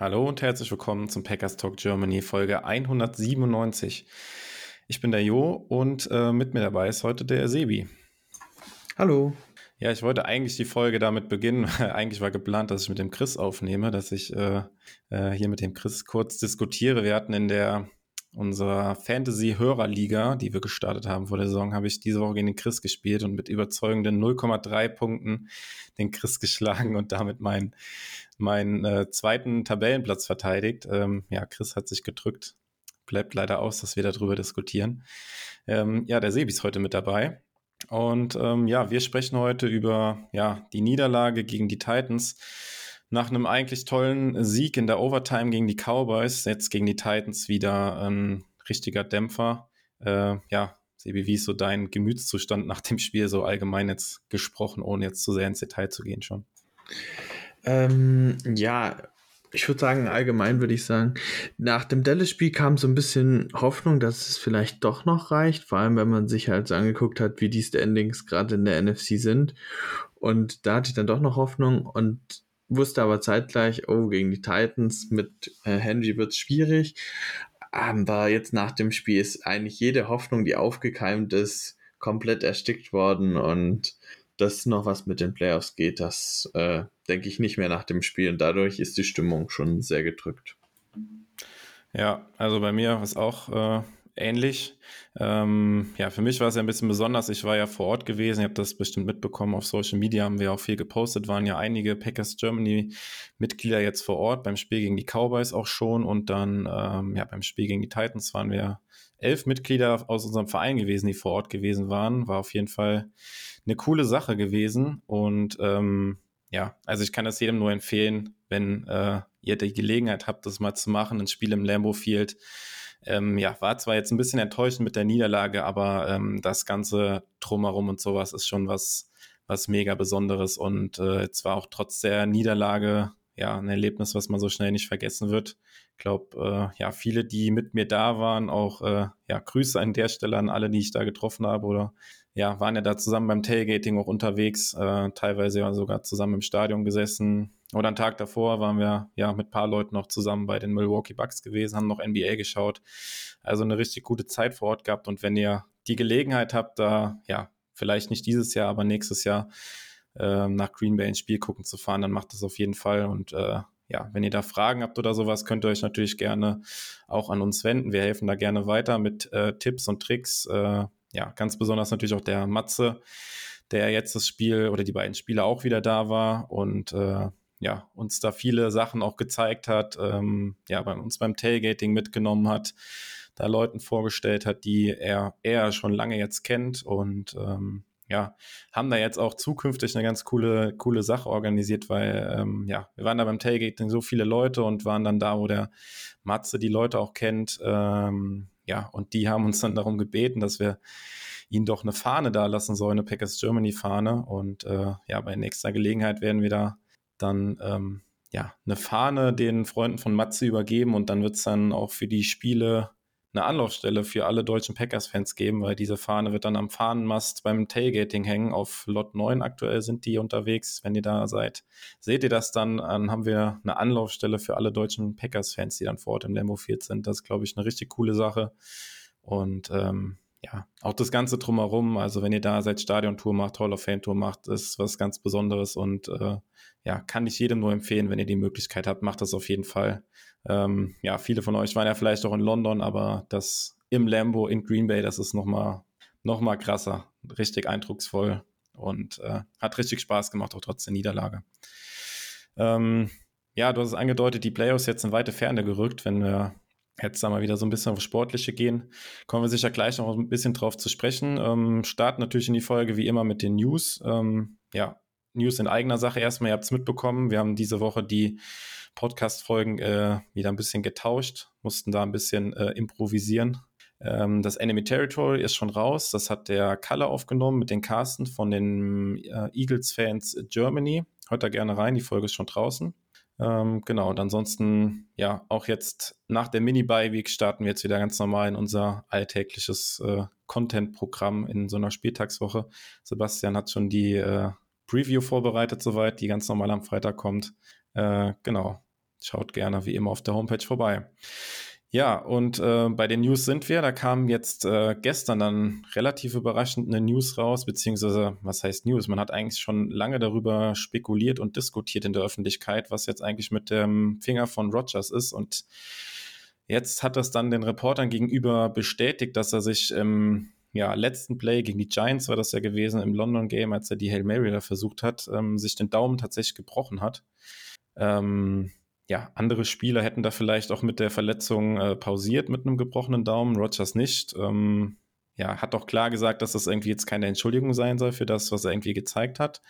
Hallo und herzlich willkommen zum Packers Talk Germany Folge 197. Ich bin der Jo und äh, mit mir dabei ist heute der Sebi. Hallo. Ja, ich wollte eigentlich die Folge damit beginnen. eigentlich war geplant, dass ich mit dem Chris aufnehme, dass ich äh, äh, hier mit dem Chris kurz diskutiere. Wir hatten in der unserer Fantasy-Hörerliga, die wir gestartet haben vor der Saison, habe ich diese Woche gegen den Chris gespielt und mit überzeugenden 0,3 Punkten den Chris geschlagen und damit meinen meinen äh, zweiten Tabellenplatz verteidigt. Ähm, ja, Chris hat sich gedrückt. Bleibt leider aus, dass wir darüber diskutieren. Ähm, ja, der Sebi ist heute mit dabei. Und ähm, ja, wir sprechen heute über ja, die Niederlage gegen die Titans. Nach einem eigentlich tollen Sieg in der Overtime gegen die Cowboys, jetzt gegen die Titans wieder ein richtiger Dämpfer. Äh, ja, Sebi, wie ist so dein Gemütszustand nach dem Spiel so allgemein jetzt gesprochen, ohne jetzt zu sehr ins Detail zu gehen schon? Ähm, ja, ich würde sagen, allgemein würde ich sagen, nach dem Dallas-Spiel kam so ein bisschen Hoffnung, dass es vielleicht doch noch reicht, vor allem wenn man sich halt so angeguckt hat, wie die Standings gerade in der NFC sind. Und da hatte ich dann doch noch Hoffnung und wusste aber zeitgleich, oh, gegen die Titans mit äh, Henry wird es schwierig. Aber jetzt nach dem Spiel ist eigentlich jede Hoffnung, die aufgekeimt ist, komplett erstickt worden und dass noch was mit den Playoffs geht, das äh, denke ich nicht mehr nach dem Spiel und dadurch ist die Stimmung schon sehr gedrückt. Ja, also bei mir es auch äh, ähnlich. Ähm, ja, für mich war es ja ein bisschen besonders. Ich war ja vor Ort gewesen, ihr habt das bestimmt mitbekommen. Auf Social Media haben wir auch viel gepostet, waren ja einige Packers Germany-Mitglieder jetzt vor Ort, beim Spiel gegen die Cowboys auch schon und dann ähm, ja, beim Spiel gegen die Titans waren wir elf Mitglieder aus unserem Verein gewesen, die vor Ort gewesen waren. War auf jeden Fall eine coole Sache gewesen. Und ähm, ja, also ich kann das jedem nur empfehlen, wenn äh, ihr die Gelegenheit habt, das mal zu machen, ein Spiel im Lambo Field. Ähm, ja, war zwar jetzt ein bisschen enttäuschend mit der Niederlage, aber ähm, das ganze Drumherum und sowas ist schon was, was mega Besonderes und äh, jetzt auch trotz der Niederlage ja ein Erlebnis, was man so schnell nicht vergessen wird. Ich glaube, äh, ja, viele, die mit mir da waren, auch äh, ja, Grüße an der Stelle an alle, die ich da getroffen habe oder ja, waren ja da zusammen beim Tailgating auch unterwegs, äh, teilweise ja sogar zusammen im Stadion gesessen. Oder einen Tag davor waren wir ja mit ein paar Leuten noch zusammen bei den Milwaukee Bucks gewesen, haben noch NBA geschaut. Also eine richtig gute Zeit vor Ort gehabt. Und wenn ihr die Gelegenheit habt, da ja, vielleicht nicht dieses Jahr, aber nächstes Jahr äh, nach Green Bay ins Spiel gucken zu fahren, dann macht das auf jeden Fall. Und äh, ja, wenn ihr da Fragen habt oder sowas, könnt ihr euch natürlich gerne auch an uns wenden. Wir helfen da gerne weiter mit äh, Tipps und Tricks. Äh, ja, ganz besonders natürlich auch der Matze, der jetzt das Spiel oder die beiden Spiele auch wieder da war und äh, ja, uns da viele Sachen auch gezeigt hat, ähm, ja, bei uns beim Tailgating mitgenommen hat, da Leuten vorgestellt hat, die er, er schon lange jetzt kennt und ähm, ja, haben da jetzt auch zukünftig eine ganz coole, coole Sache organisiert, weil ähm, ja, wir waren da beim Tailgating so viele Leute und waren dann da, wo der Matze die Leute auch kennt, ähm, ja, und die haben uns dann darum gebeten, dass wir ihnen doch eine Fahne da lassen sollen, eine Packers Germany Fahne. Und äh, ja, bei nächster Gelegenheit werden wir da dann ähm, ja eine Fahne den Freunden von Matze übergeben und dann wird es dann auch für die Spiele eine Anlaufstelle für alle deutschen Packers-Fans geben, weil diese Fahne wird dann am Fahnenmast beim Tailgating hängen. Auf Lot 9 aktuell sind die unterwegs. Wenn ihr da seid, seht ihr das dann. Dann haben wir eine Anlaufstelle für alle deutschen Packers-Fans, die dann vor Ort im Lambo Field sind. Das ist, glaube ich, eine richtig coole Sache. Und ähm, ja, auch das Ganze drumherum. Also wenn ihr da seid, Stadiontour macht, Hall of Fame Tour macht, ist was ganz Besonderes und äh, ja, kann ich jedem nur empfehlen, wenn ihr die Möglichkeit habt, macht das auf jeden Fall. Ähm, ja, viele von euch waren ja vielleicht auch in London, aber das im Lambo in Green Bay, das ist nochmal noch mal krasser, richtig eindrucksvoll und äh, hat richtig Spaß gemacht, auch trotz der Niederlage. Ähm, ja, du hast es angedeutet, die Playoffs jetzt in weite Ferne gerückt. Wenn wir jetzt da mal wieder so ein bisschen auf Sportliche gehen, kommen wir sicher gleich noch ein bisschen drauf zu sprechen. Ähm, starten natürlich in die Folge wie immer mit den News. Ähm, ja, News in eigener Sache erstmal, ihr habt es mitbekommen. Wir haben diese Woche die Podcast-Folgen äh, wieder ein bisschen getauscht, mussten da ein bisschen äh, improvisieren. Ähm, das Enemy Territory ist schon raus. Das hat der Kalle aufgenommen mit den Carsten von den äh, Eagles-Fans Germany. Hört da gerne rein, die Folge ist schon draußen. Ähm, genau, und ansonsten, ja, auch jetzt nach der Mini-Bye-Week starten wir jetzt wieder ganz normal in unser alltägliches äh, Content-Programm in so einer Spieltagswoche. Sebastian hat schon die äh, Preview vorbereitet soweit, die ganz normal am Freitag kommt. Äh, genau, schaut gerne wie immer auf der Homepage vorbei. Ja, und äh, bei den News sind wir. Da kam jetzt äh, gestern dann relativ überraschend eine News raus, beziehungsweise, was heißt News? Man hat eigentlich schon lange darüber spekuliert und diskutiert in der Öffentlichkeit, was jetzt eigentlich mit dem Finger von Rogers ist. Und jetzt hat das dann den Reportern gegenüber bestätigt, dass er sich im ja, letzten Play gegen die Giants war das ja gewesen im London Game, als er die Hail Mary da versucht hat, ähm, sich den Daumen tatsächlich gebrochen hat. Ähm, ja, andere Spieler hätten da vielleicht auch mit der Verletzung äh, pausiert mit einem gebrochenen Daumen, Rogers nicht. Ähm, ja, hat doch klar gesagt, dass das irgendwie jetzt keine Entschuldigung sein soll für das, was er irgendwie gezeigt hat.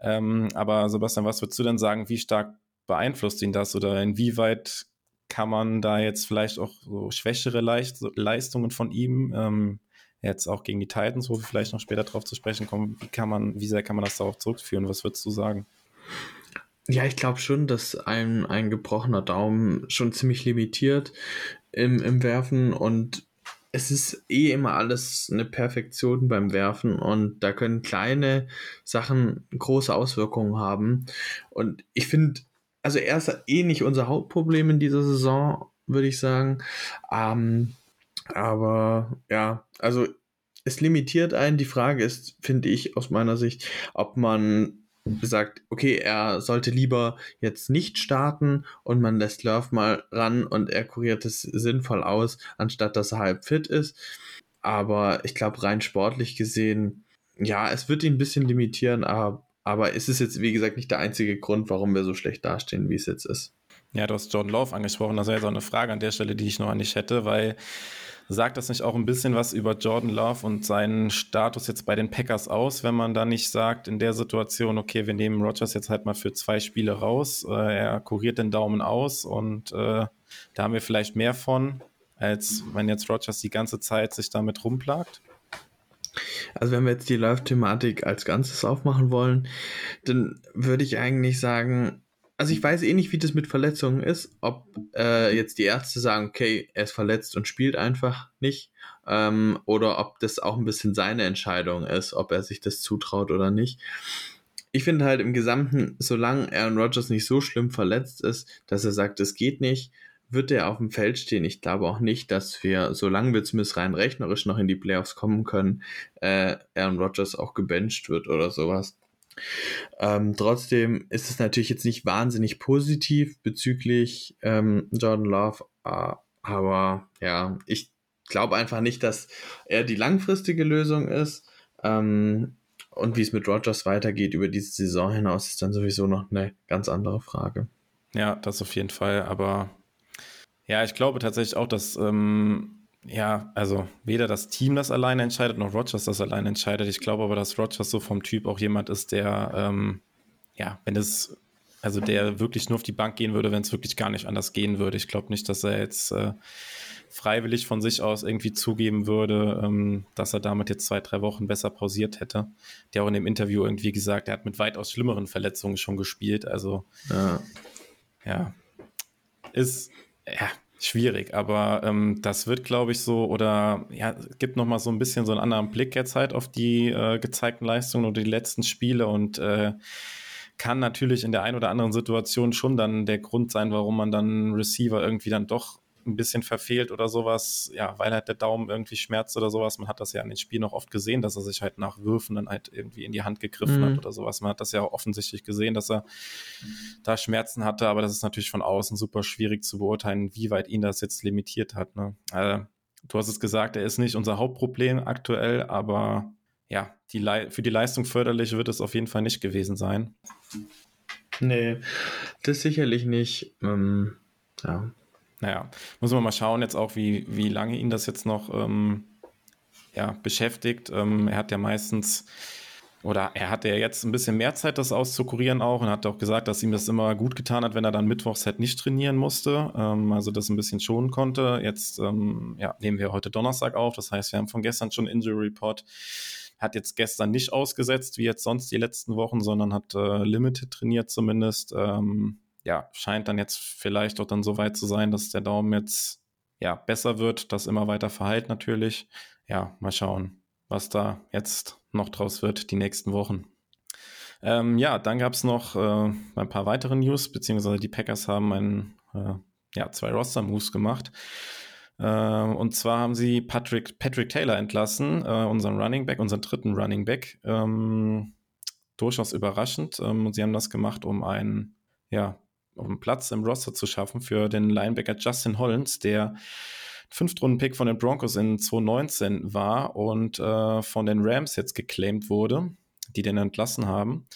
Ähm, aber Sebastian, was würdest du denn sagen, wie stark beeinflusst ihn das oder inwieweit kann man da jetzt vielleicht auch so schwächere Leicht Leistungen von ihm, ähm, jetzt auch gegen die Titans, wo wir vielleicht noch später drauf zu sprechen kommen, wie kann man, wie sehr kann man das darauf zurückführen? Was würdest du sagen? Ja, ich glaube schon, dass ein, ein gebrochener Daumen schon ziemlich limitiert im, im Werfen und es ist eh immer alles eine Perfektion beim Werfen und da können kleine Sachen große Auswirkungen haben. Und ich finde, also er ist eh nicht unser Hauptproblem in dieser Saison, würde ich sagen. Ähm, aber ja, also es limitiert einen. Die Frage ist, finde ich aus meiner Sicht, ob man sagt, okay, er sollte lieber jetzt nicht starten und man lässt Love mal ran und er kuriert es sinnvoll aus, anstatt dass er halb fit ist. Aber ich glaube, rein sportlich gesehen, ja, es wird ihn ein bisschen limitieren, aber, aber es ist jetzt, wie gesagt, nicht der einzige Grund, warum wir so schlecht dastehen, wie es jetzt ist. Ja, du hast John Love angesprochen. Das wäre jetzt auch eine Frage an der Stelle, die ich noch an dich hätte, weil Sagt das nicht auch ein bisschen was über Jordan Love und seinen Status jetzt bei den Packers aus, wenn man da nicht sagt, in der Situation, okay, wir nehmen Rogers jetzt halt mal für zwei Spiele raus, äh, er kuriert den Daumen aus und äh, da haben wir vielleicht mehr von, als wenn jetzt Rogers die ganze Zeit sich damit rumplagt? Also wenn wir jetzt die Love-Thematik als Ganzes aufmachen wollen, dann würde ich eigentlich sagen, also ich weiß eh nicht, wie das mit Verletzungen ist, ob äh, jetzt die Ärzte sagen, okay, er ist verletzt und spielt einfach nicht, ähm, oder ob das auch ein bisschen seine Entscheidung ist, ob er sich das zutraut oder nicht. Ich finde halt im Gesamten, solange Aaron Rodgers nicht so schlimm verletzt ist, dass er sagt, es geht nicht, wird er auf dem Feld stehen. Ich glaube auch nicht, dass wir, solange wir zumindest rein rechnerisch noch in die Playoffs kommen können, äh, Aaron Rodgers auch gebencht wird oder sowas. Ähm, trotzdem ist es natürlich jetzt nicht wahnsinnig positiv bezüglich ähm, Jordan Love, äh, aber ja, ich glaube einfach nicht, dass er die langfristige Lösung ist. Ähm, und wie es mit Rogers weitergeht über diese Saison hinaus, ist dann sowieso noch eine ganz andere Frage. Ja, das auf jeden Fall. Aber ja, ich glaube tatsächlich auch, dass ähm, ja, also weder das Team das alleine entscheidet, noch Rogers das alleine entscheidet. Ich glaube aber, dass Rogers so vom Typ auch jemand ist, der, ähm, ja, wenn es, also der wirklich nur auf die Bank gehen würde, wenn es wirklich gar nicht anders gehen würde. Ich glaube nicht, dass er jetzt äh, freiwillig von sich aus irgendwie zugeben würde, ähm, dass er damit jetzt zwei, drei Wochen besser pausiert hätte. Der auch in dem Interview irgendwie gesagt, er hat mit weitaus schlimmeren Verletzungen schon gespielt. Also, ja, ja ist, ja, schwierig, aber ähm, das wird, glaube ich, so oder ja, gibt noch mal so ein bisschen so einen anderen Blick jetzt halt auf die äh, gezeigten Leistungen und die letzten Spiele und äh, kann natürlich in der einen oder anderen Situation schon dann der Grund sein, warum man dann Receiver irgendwie dann doch ein bisschen verfehlt oder sowas, ja, weil halt der Daumen irgendwie schmerzt oder sowas. Man hat das ja in den Spielen auch oft gesehen, dass er sich halt nach Würfen dann halt irgendwie in die Hand gegriffen mhm. hat oder sowas. Man hat das ja auch offensichtlich gesehen, dass er da Schmerzen hatte, aber das ist natürlich von außen super schwierig zu beurteilen, wie weit ihn das jetzt limitiert hat. Ne? Also, du hast es gesagt, er ist nicht unser Hauptproblem aktuell, aber ja, die für die Leistung förderlich wird es auf jeden Fall nicht gewesen sein. Nee, das sicherlich nicht. Ähm, ja, naja, muss man mal schauen jetzt auch, wie, wie lange ihn das jetzt noch ähm, ja, beschäftigt. Ähm, er hat ja meistens oder er hatte ja jetzt ein bisschen mehr Zeit, das auszukurieren auch und hat auch gesagt, dass ihm das immer gut getan hat, wenn er dann mittwochs halt nicht trainieren musste, ähm, also das ein bisschen schonen konnte. Jetzt ähm, ja, nehmen wir heute Donnerstag auf, das heißt, wir haben von gestern schon Injury Report. Hat jetzt gestern nicht ausgesetzt, wie jetzt sonst die letzten Wochen, sondern hat äh, Limited trainiert zumindest. Ähm, ja, scheint dann jetzt vielleicht auch dann so weit zu sein, dass der Daumen jetzt ja besser wird, das immer weiter verheilt natürlich. Ja, mal schauen, was da jetzt noch draus wird die nächsten Wochen. Ähm, ja, dann gab es noch äh, ein paar weitere News, beziehungsweise die Packers haben ein, äh, ja, zwei Roster-Moves gemacht. Äh, und zwar haben sie Patrick, Patrick Taylor entlassen, äh, unseren Running Back, unseren dritten Running Back. Ähm, durchaus überraschend. Ähm, und sie haben das gemacht, um einen, ja, um Platz im Roster zu schaffen für den Linebacker Justin Hollins, der Fünftrunden-Pick von den Broncos in 2019 war und äh, von den Rams jetzt geclaimed wurde, die den entlassen haben.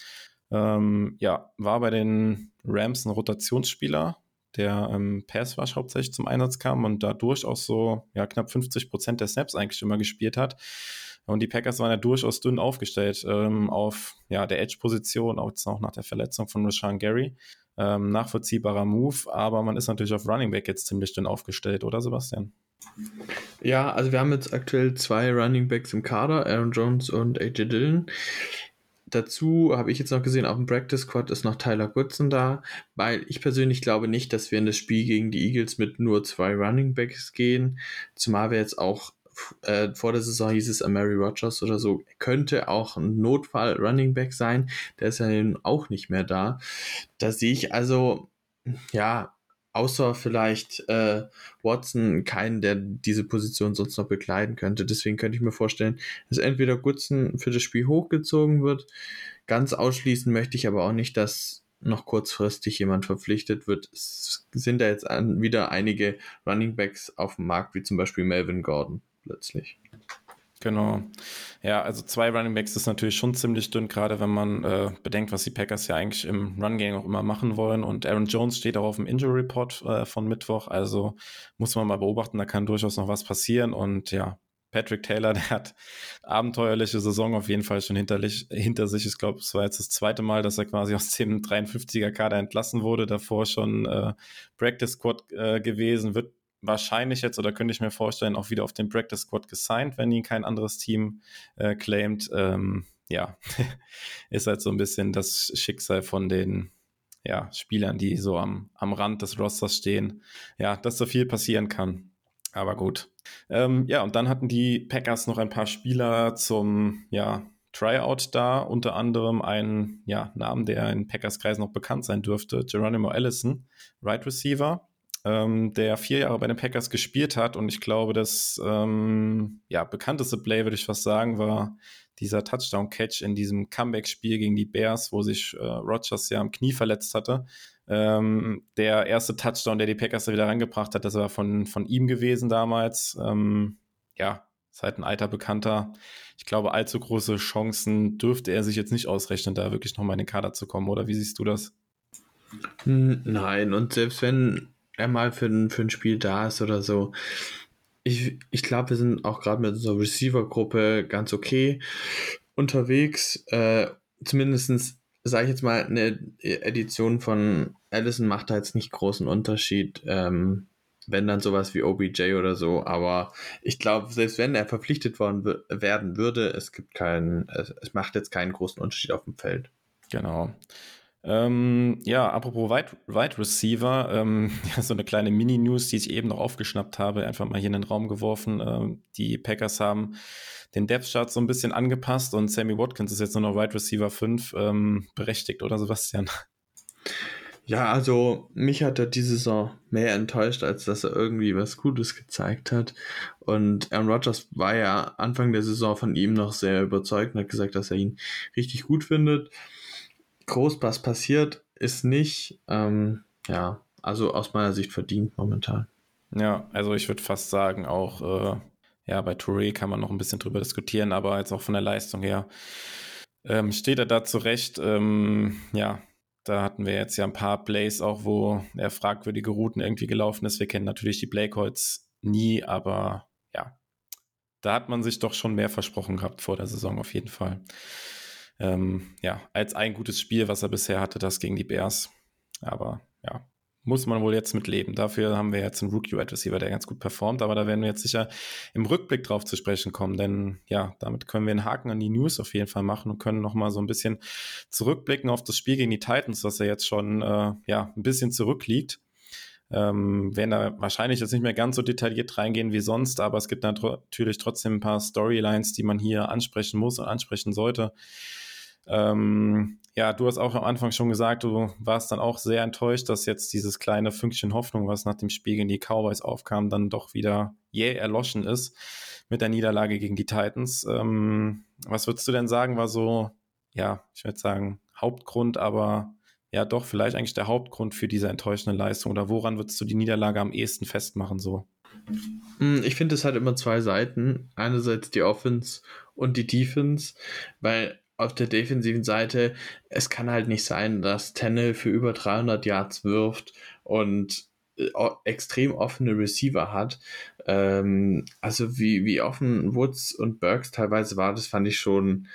Ähm, ja, war bei den Rams ein Rotationsspieler, der im Pass Rush hauptsächlich zum Einsatz kam und da durchaus so ja, knapp 50 Prozent der Snaps eigentlich immer gespielt hat. Und die Packers waren ja durchaus dünn aufgestellt ähm, auf ja, der Edge-Position, auch jetzt noch nach der Verletzung von Rashawn Gary. Ähm, nachvollziehbarer Move, aber man ist natürlich auf Running Back jetzt ziemlich dünn aufgestellt, oder Sebastian? Ja, also wir haben jetzt aktuell zwei Running Backs im Kader, Aaron Jones und AJ Dillon. Dazu habe ich jetzt noch gesehen, auf dem Practice Squad ist noch Tyler Goodson da, weil ich persönlich glaube nicht, dass wir in das Spiel gegen die Eagles mit nur zwei Running Backs gehen, zumal wir jetzt auch äh, vor der Saison hieß es Mary Rogers oder so, könnte auch ein Notfall Running Back sein. Der ist ja nun auch nicht mehr da. Da sehe ich also, ja, außer vielleicht äh, Watson keinen, der diese Position sonst noch bekleiden könnte. Deswegen könnte ich mir vorstellen, dass entweder Goodson für das Spiel hochgezogen wird. Ganz ausschließen möchte ich aber auch nicht, dass noch kurzfristig jemand verpflichtet wird. Es sind da jetzt wieder einige Running Backs auf dem Markt, wie zum Beispiel Melvin Gordon plötzlich. Genau. Ja, also zwei Running Backs ist natürlich schon ziemlich dünn, gerade wenn man äh, bedenkt, was die Packers ja eigentlich im Run-Game auch immer machen wollen. Und Aaron Jones steht auch auf dem Injury Report äh, von Mittwoch, also muss man mal beobachten, da kann durchaus noch was passieren. Und ja, Patrick Taylor, der hat abenteuerliche Saison auf jeden Fall schon hinter, hinter sich. Ich glaube, es war jetzt das zweite Mal, dass er quasi aus dem 53er Kader entlassen wurde. Davor schon äh, Practice Squad äh, gewesen, wird wahrscheinlich jetzt oder könnte ich mir vorstellen, auch wieder auf den Practice Squad gesigned, wenn ihn kein anderes Team äh, claimt. Ähm, ja, ist halt so ein bisschen das Schicksal von den ja, Spielern, die so am, am Rand des Rosters stehen. Ja, dass so viel passieren kann. Aber gut. Ähm, ja, und dann hatten die Packers noch ein paar Spieler zum, ja, Tryout da, unter anderem einen ja, Namen, der in Packers Kreis noch bekannt sein dürfte, Geronimo Allison, Right Receiver ähm, der vier Jahre bei den Packers gespielt hat. Und ich glaube, das ähm, ja, bekannteste Play, würde ich fast sagen, war dieser Touchdown-Catch in diesem Comeback-Spiel gegen die Bears, wo sich äh, Rogers ja am Knie verletzt hatte. Ähm, der erste Touchdown, der die Packers da wieder rangebracht hat, das war von, von ihm gewesen damals. Ähm, ja, ist halt ein alter Bekannter. Ich glaube, allzu große Chancen dürfte er sich jetzt nicht ausrechnen, da wirklich nochmal in den Kader zu kommen, oder wie siehst du das? Nein, und selbst wenn er mal für ein, für ein Spiel da ist oder so. Ich, ich glaube, wir sind auch gerade mit unserer Receiver-Gruppe ganz okay unterwegs. Äh, zumindest sage ich jetzt mal, eine Edition von Allison macht da jetzt nicht großen Unterschied. Ähm, wenn dann sowas wie OBJ oder so, aber ich glaube, selbst wenn er verpflichtet worden werden würde, es gibt keinen, es macht jetzt keinen großen Unterschied auf dem Feld. Genau. Ähm, ja, apropos Wide, Wide Receiver, ähm, ja, so eine kleine Mini-News, die ich eben noch aufgeschnappt habe, einfach mal hier in den Raum geworfen. Ähm, die Packers haben den Depth-Chart so ein bisschen angepasst und Sammy Watkins ist jetzt nur noch Wide Receiver 5 ähm, berechtigt, oder Sebastian? Ja, also mich hat er diese Saison mehr enttäuscht, als dass er irgendwie was Gutes gezeigt hat. Und Aaron Rodgers war ja Anfang der Saison von ihm noch sehr überzeugt und hat gesagt, dass er ihn richtig gut findet groß was passiert, ist nicht, ähm, ja, also aus meiner Sicht verdient momentan. Ja, also ich würde fast sagen, auch äh, ja, bei Touré kann man noch ein bisschen drüber diskutieren, aber jetzt auch von der Leistung her ähm, steht er da zurecht. Ähm, ja, da hatten wir jetzt ja ein paar Plays auch, wo er fragwürdige Routen irgendwie gelaufen ist. Wir kennen natürlich die Playcalls nie, aber ja, da hat man sich doch schon mehr versprochen gehabt vor der Saison auf jeden Fall. Ähm, ja, als ein gutes Spiel, was er bisher hatte, das gegen die Bears. Aber ja, muss man wohl jetzt mit leben. Dafür haben wir jetzt einen Rookie-Wide Receiver, der ganz gut performt, aber da werden wir jetzt sicher im Rückblick drauf zu sprechen kommen, denn ja, damit können wir einen Haken an die News auf jeden Fall machen und können nochmal so ein bisschen zurückblicken auf das Spiel gegen die Titans, was ja jetzt schon äh, ja, ein bisschen zurückliegt. Ähm, werden da wahrscheinlich jetzt nicht mehr ganz so detailliert reingehen wie sonst, aber es gibt natürlich trotzdem ein paar Storylines, die man hier ansprechen muss und ansprechen sollte. Ähm, ja, du hast auch am Anfang schon gesagt, du warst dann auch sehr enttäuscht, dass jetzt dieses kleine Fünkchen Hoffnung, was nach dem Spiel gegen die Cowboys aufkam, dann doch wieder jäh erloschen ist mit der Niederlage gegen die Titans. Ähm, was würdest du denn sagen, war so, ja, ich würde sagen, Hauptgrund, aber ja, doch vielleicht eigentlich der Hauptgrund für diese enttäuschende Leistung? Oder woran würdest du die Niederlage am ehesten festmachen so? Hm, ich finde, es hat immer zwei Seiten. Einerseits die Offense und die Defense, weil auf der defensiven Seite, es kann halt nicht sein, dass Tenne für über 300 Yards wirft und äh, extrem offene Receiver hat. Ähm, also wie, wie offen Woods und Burks teilweise war, das fand ich schon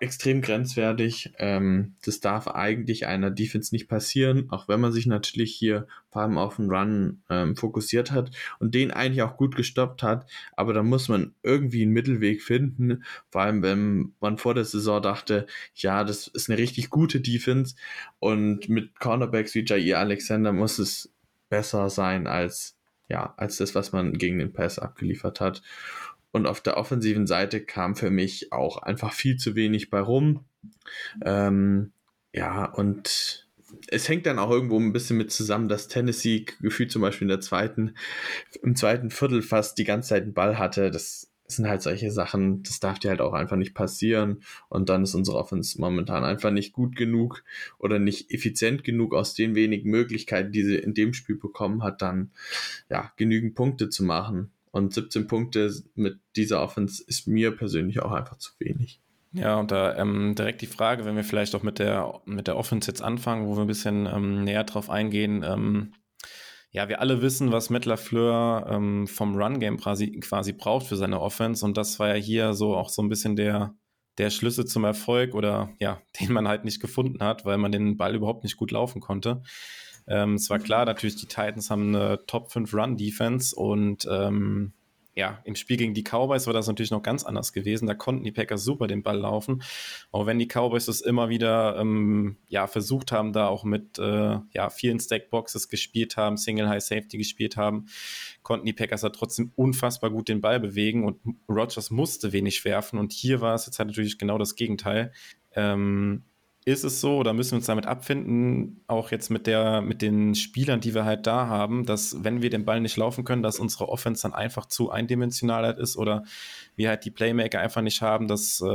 extrem grenzwertig. Ähm, das darf eigentlich einer Defense nicht passieren, auch wenn man sich natürlich hier vor allem auf den Run ähm, fokussiert hat und den eigentlich auch gut gestoppt hat. Aber da muss man irgendwie einen Mittelweg finden. Vor allem, wenn man vor der Saison dachte, ja, das ist eine richtig gute Defense und mit Cornerbacks wie Jair Alexander muss es besser sein als ja, als das, was man gegen den Pass abgeliefert hat. Und auf der offensiven Seite kam für mich auch einfach viel zu wenig bei rum. Ähm, ja, und es hängt dann auch irgendwo ein bisschen mit zusammen, dass Tennessee gefühlt zum Beispiel in der zweiten, im zweiten Viertel fast die ganze Zeit einen Ball hatte. Das sind halt solche Sachen, das darf dir halt auch einfach nicht passieren. Und dann ist unsere Offense momentan einfach nicht gut genug oder nicht effizient genug aus den wenigen Möglichkeiten, die sie in dem Spiel bekommen hat, dann ja genügend Punkte zu machen. Und 17 Punkte mit dieser Offense ist mir persönlich auch einfach zu wenig. Ja, und da ähm, direkt die Frage, wenn wir vielleicht auch mit der, mit der Offense jetzt anfangen, wo wir ein bisschen ähm, näher drauf eingehen. Ähm, ja, wir alle wissen, was Matt LaFleur ähm, vom Run-Game quasi, quasi braucht für seine Offense. Und das war ja hier so auch so ein bisschen der, der Schlüssel zum Erfolg oder ja, den man halt nicht gefunden hat, weil man den Ball überhaupt nicht gut laufen konnte. Ähm, es war klar, natürlich, die Titans haben eine Top 5 Run-Defense und ähm, ja, im Spiel gegen die Cowboys war das natürlich noch ganz anders gewesen. Da konnten die Packers super den Ball laufen. Auch wenn die Cowboys es immer wieder ähm, ja, versucht haben, da auch mit äh, ja, vielen Stackboxes gespielt haben, Single High Safety gespielt haben, konnten die Packers da trotzdem unfassbar gut den Ball bewegen und Rogers musste wenig werfen. Und hier war es jetzt halt natürlich genau das Gegenteil. Ähm, ist es so oder müssen wir uns damit abfinden, auch jetzt mit der, mit den Spielern, die wir halt da haben, dass wenn wir den Ball nicht laufen können, dass unsere Offense dann einfach zu eindimensional halt ist oder wir halt die Playmaker einfach nicht haben, dass äh,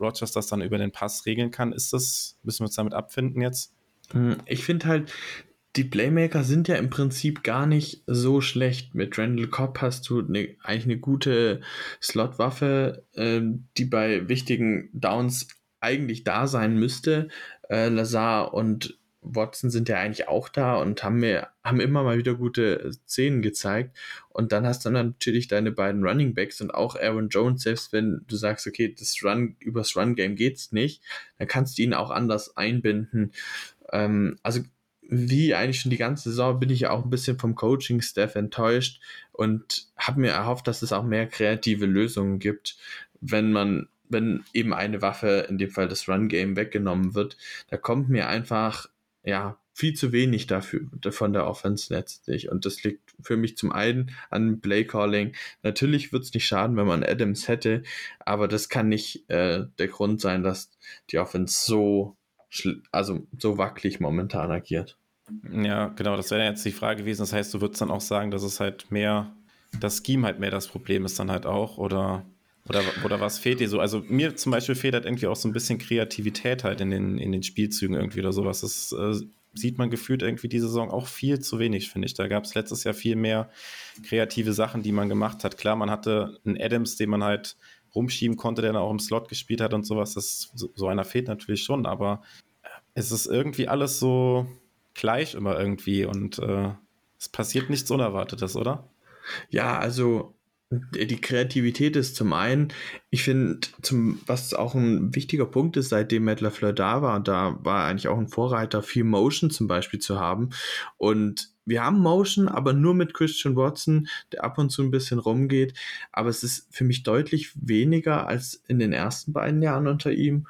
Rogers das dann über den Pass regeln kann. Ist das, müssen wir uns damit abfinden jetzt? Hm, ich finde halt, die Playmaker sind ja im Prinzip gar nicht so schlecht. Mit Randall Cobb hast du ne, eigentlich eine gute Slotwaffe, äh, die bei wichtigen Downs eigentlich da sein müsste. Äh, Lazar und Watson sind ja eigentlich auch da und haben mir haben immer mal wieder gute Szenen gezeigt und dann hast du natürlich deine beiden Running Backs und auch Aaron Jones selbst wenn du sagst okay das Run übers Run Game geht's nicht dann kannst du ihn auch anders einbinden ähm, also wie eigentlich schon die ganze Saison bin ich auch ein bisschen vom Coaching Staff enttäuscht und habe mir erhofft dass es auch mehr kreative Lösungen gibt wenn man wenn eben eine Waffe, in dem Fall das Run-Game, weggenommen wird, da kommt mir einfach, ja, viel zu wenig dafür von der Offense letztlich. Und das liegt für mich zum einen an Play Calling. Natürlich wird es nicht schaden, wenn man Adams hätte, aber das kann nicht äh, der Grund sein, dass die Offense so, also so wackelig momentan agiert. Ja, genau, das wäre jetzt die Frage gewesen. Das heißt, du würdest dann auch sagen, dass es halt mehr, das Scheme halt mehr das Problem ist dann halt auch, oder oder, oder was fehlt dir so? Also mir zum Beispiel fehlt halt irgendwie auch so ein bisschen Kreativität halt in den, in den Spielzügen irgendwie oder sowas. Das äh, sieht man gefühlt irgendwie die Saison auch viel zu wenig, finde ich. Da gab es letztes Jahr viel mehr kreative Sachen, die man gemacht hat. Klar, man hatte einen Adams, den man halt rumschieben konnte, der dann auch im Slot gespielt hat und sowas. Das, so einer fehlt natürlich schon, aber es ist irgendwie alles so gleich immer irgendwie und äh, es passiert nichts Unerwartetes, oder? Ja, also die Kreativität ist zum einen, ich finde, was auch ein wichtiger Punkt ist, seitdem Matt LaFleur da war, und da war eigentlich auch ein Vorreiter, viel Motion zum Beispiel zu haben. Und wir haben Motion, aber nur mit Christian Watson, der ab und zu ein bisschen rumgeht. Aber es ist für mich deutlich weniger als in den ersten beiden Jahren unter ihm.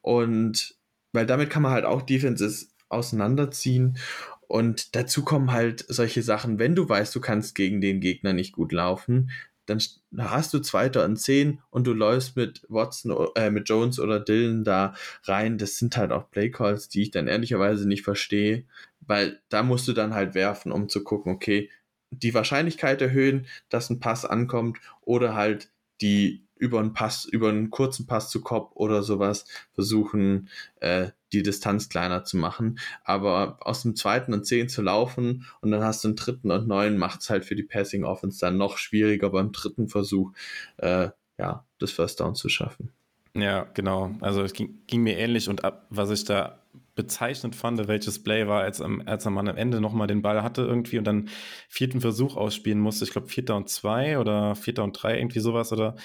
Und weil damit kann man halt auch Defenses auseinanderziehen. Und dazu kommen halt solche Sachen, wenn du weißt, du kannst gegen den Gegner nicht gut laufen, dann hast du Zweiter und Zehn und du läufst mit Watson, äh, mit Jones oder Dylan da rein. Das sind halt auch Playcalls, die ich dann ehrlicherweise nicht verstehe, weil da musst du dann halt werfen, um zu gucken, okay, die Wahrscheinlichkeit erhöhen, dass ein Pass ankommt oder halt die über einen Pass, über einen kurzen Pass zu Kopf oder sowas versuchen, äh, die Distanz kleiner zu machen. Aber aus dem zweiten und zehn zu laufen und dann hast du einen dritten und neun, macht es halt für die Passing Offense dann noch schwieriger beim dritten Versuch, äh, ja, das First Down zu schaffen. Ja, genau. Also es ging, ging mir ähnlich und ab, was ich da bezeichnend fand, welches Play war, als, am, als er am Ende nochmal den Ball hatte irgendwie und dann vierten Versuch ausspielen musste. Ich glaube, vierter und zwei oder vierter und drei, irgendwie sowas oder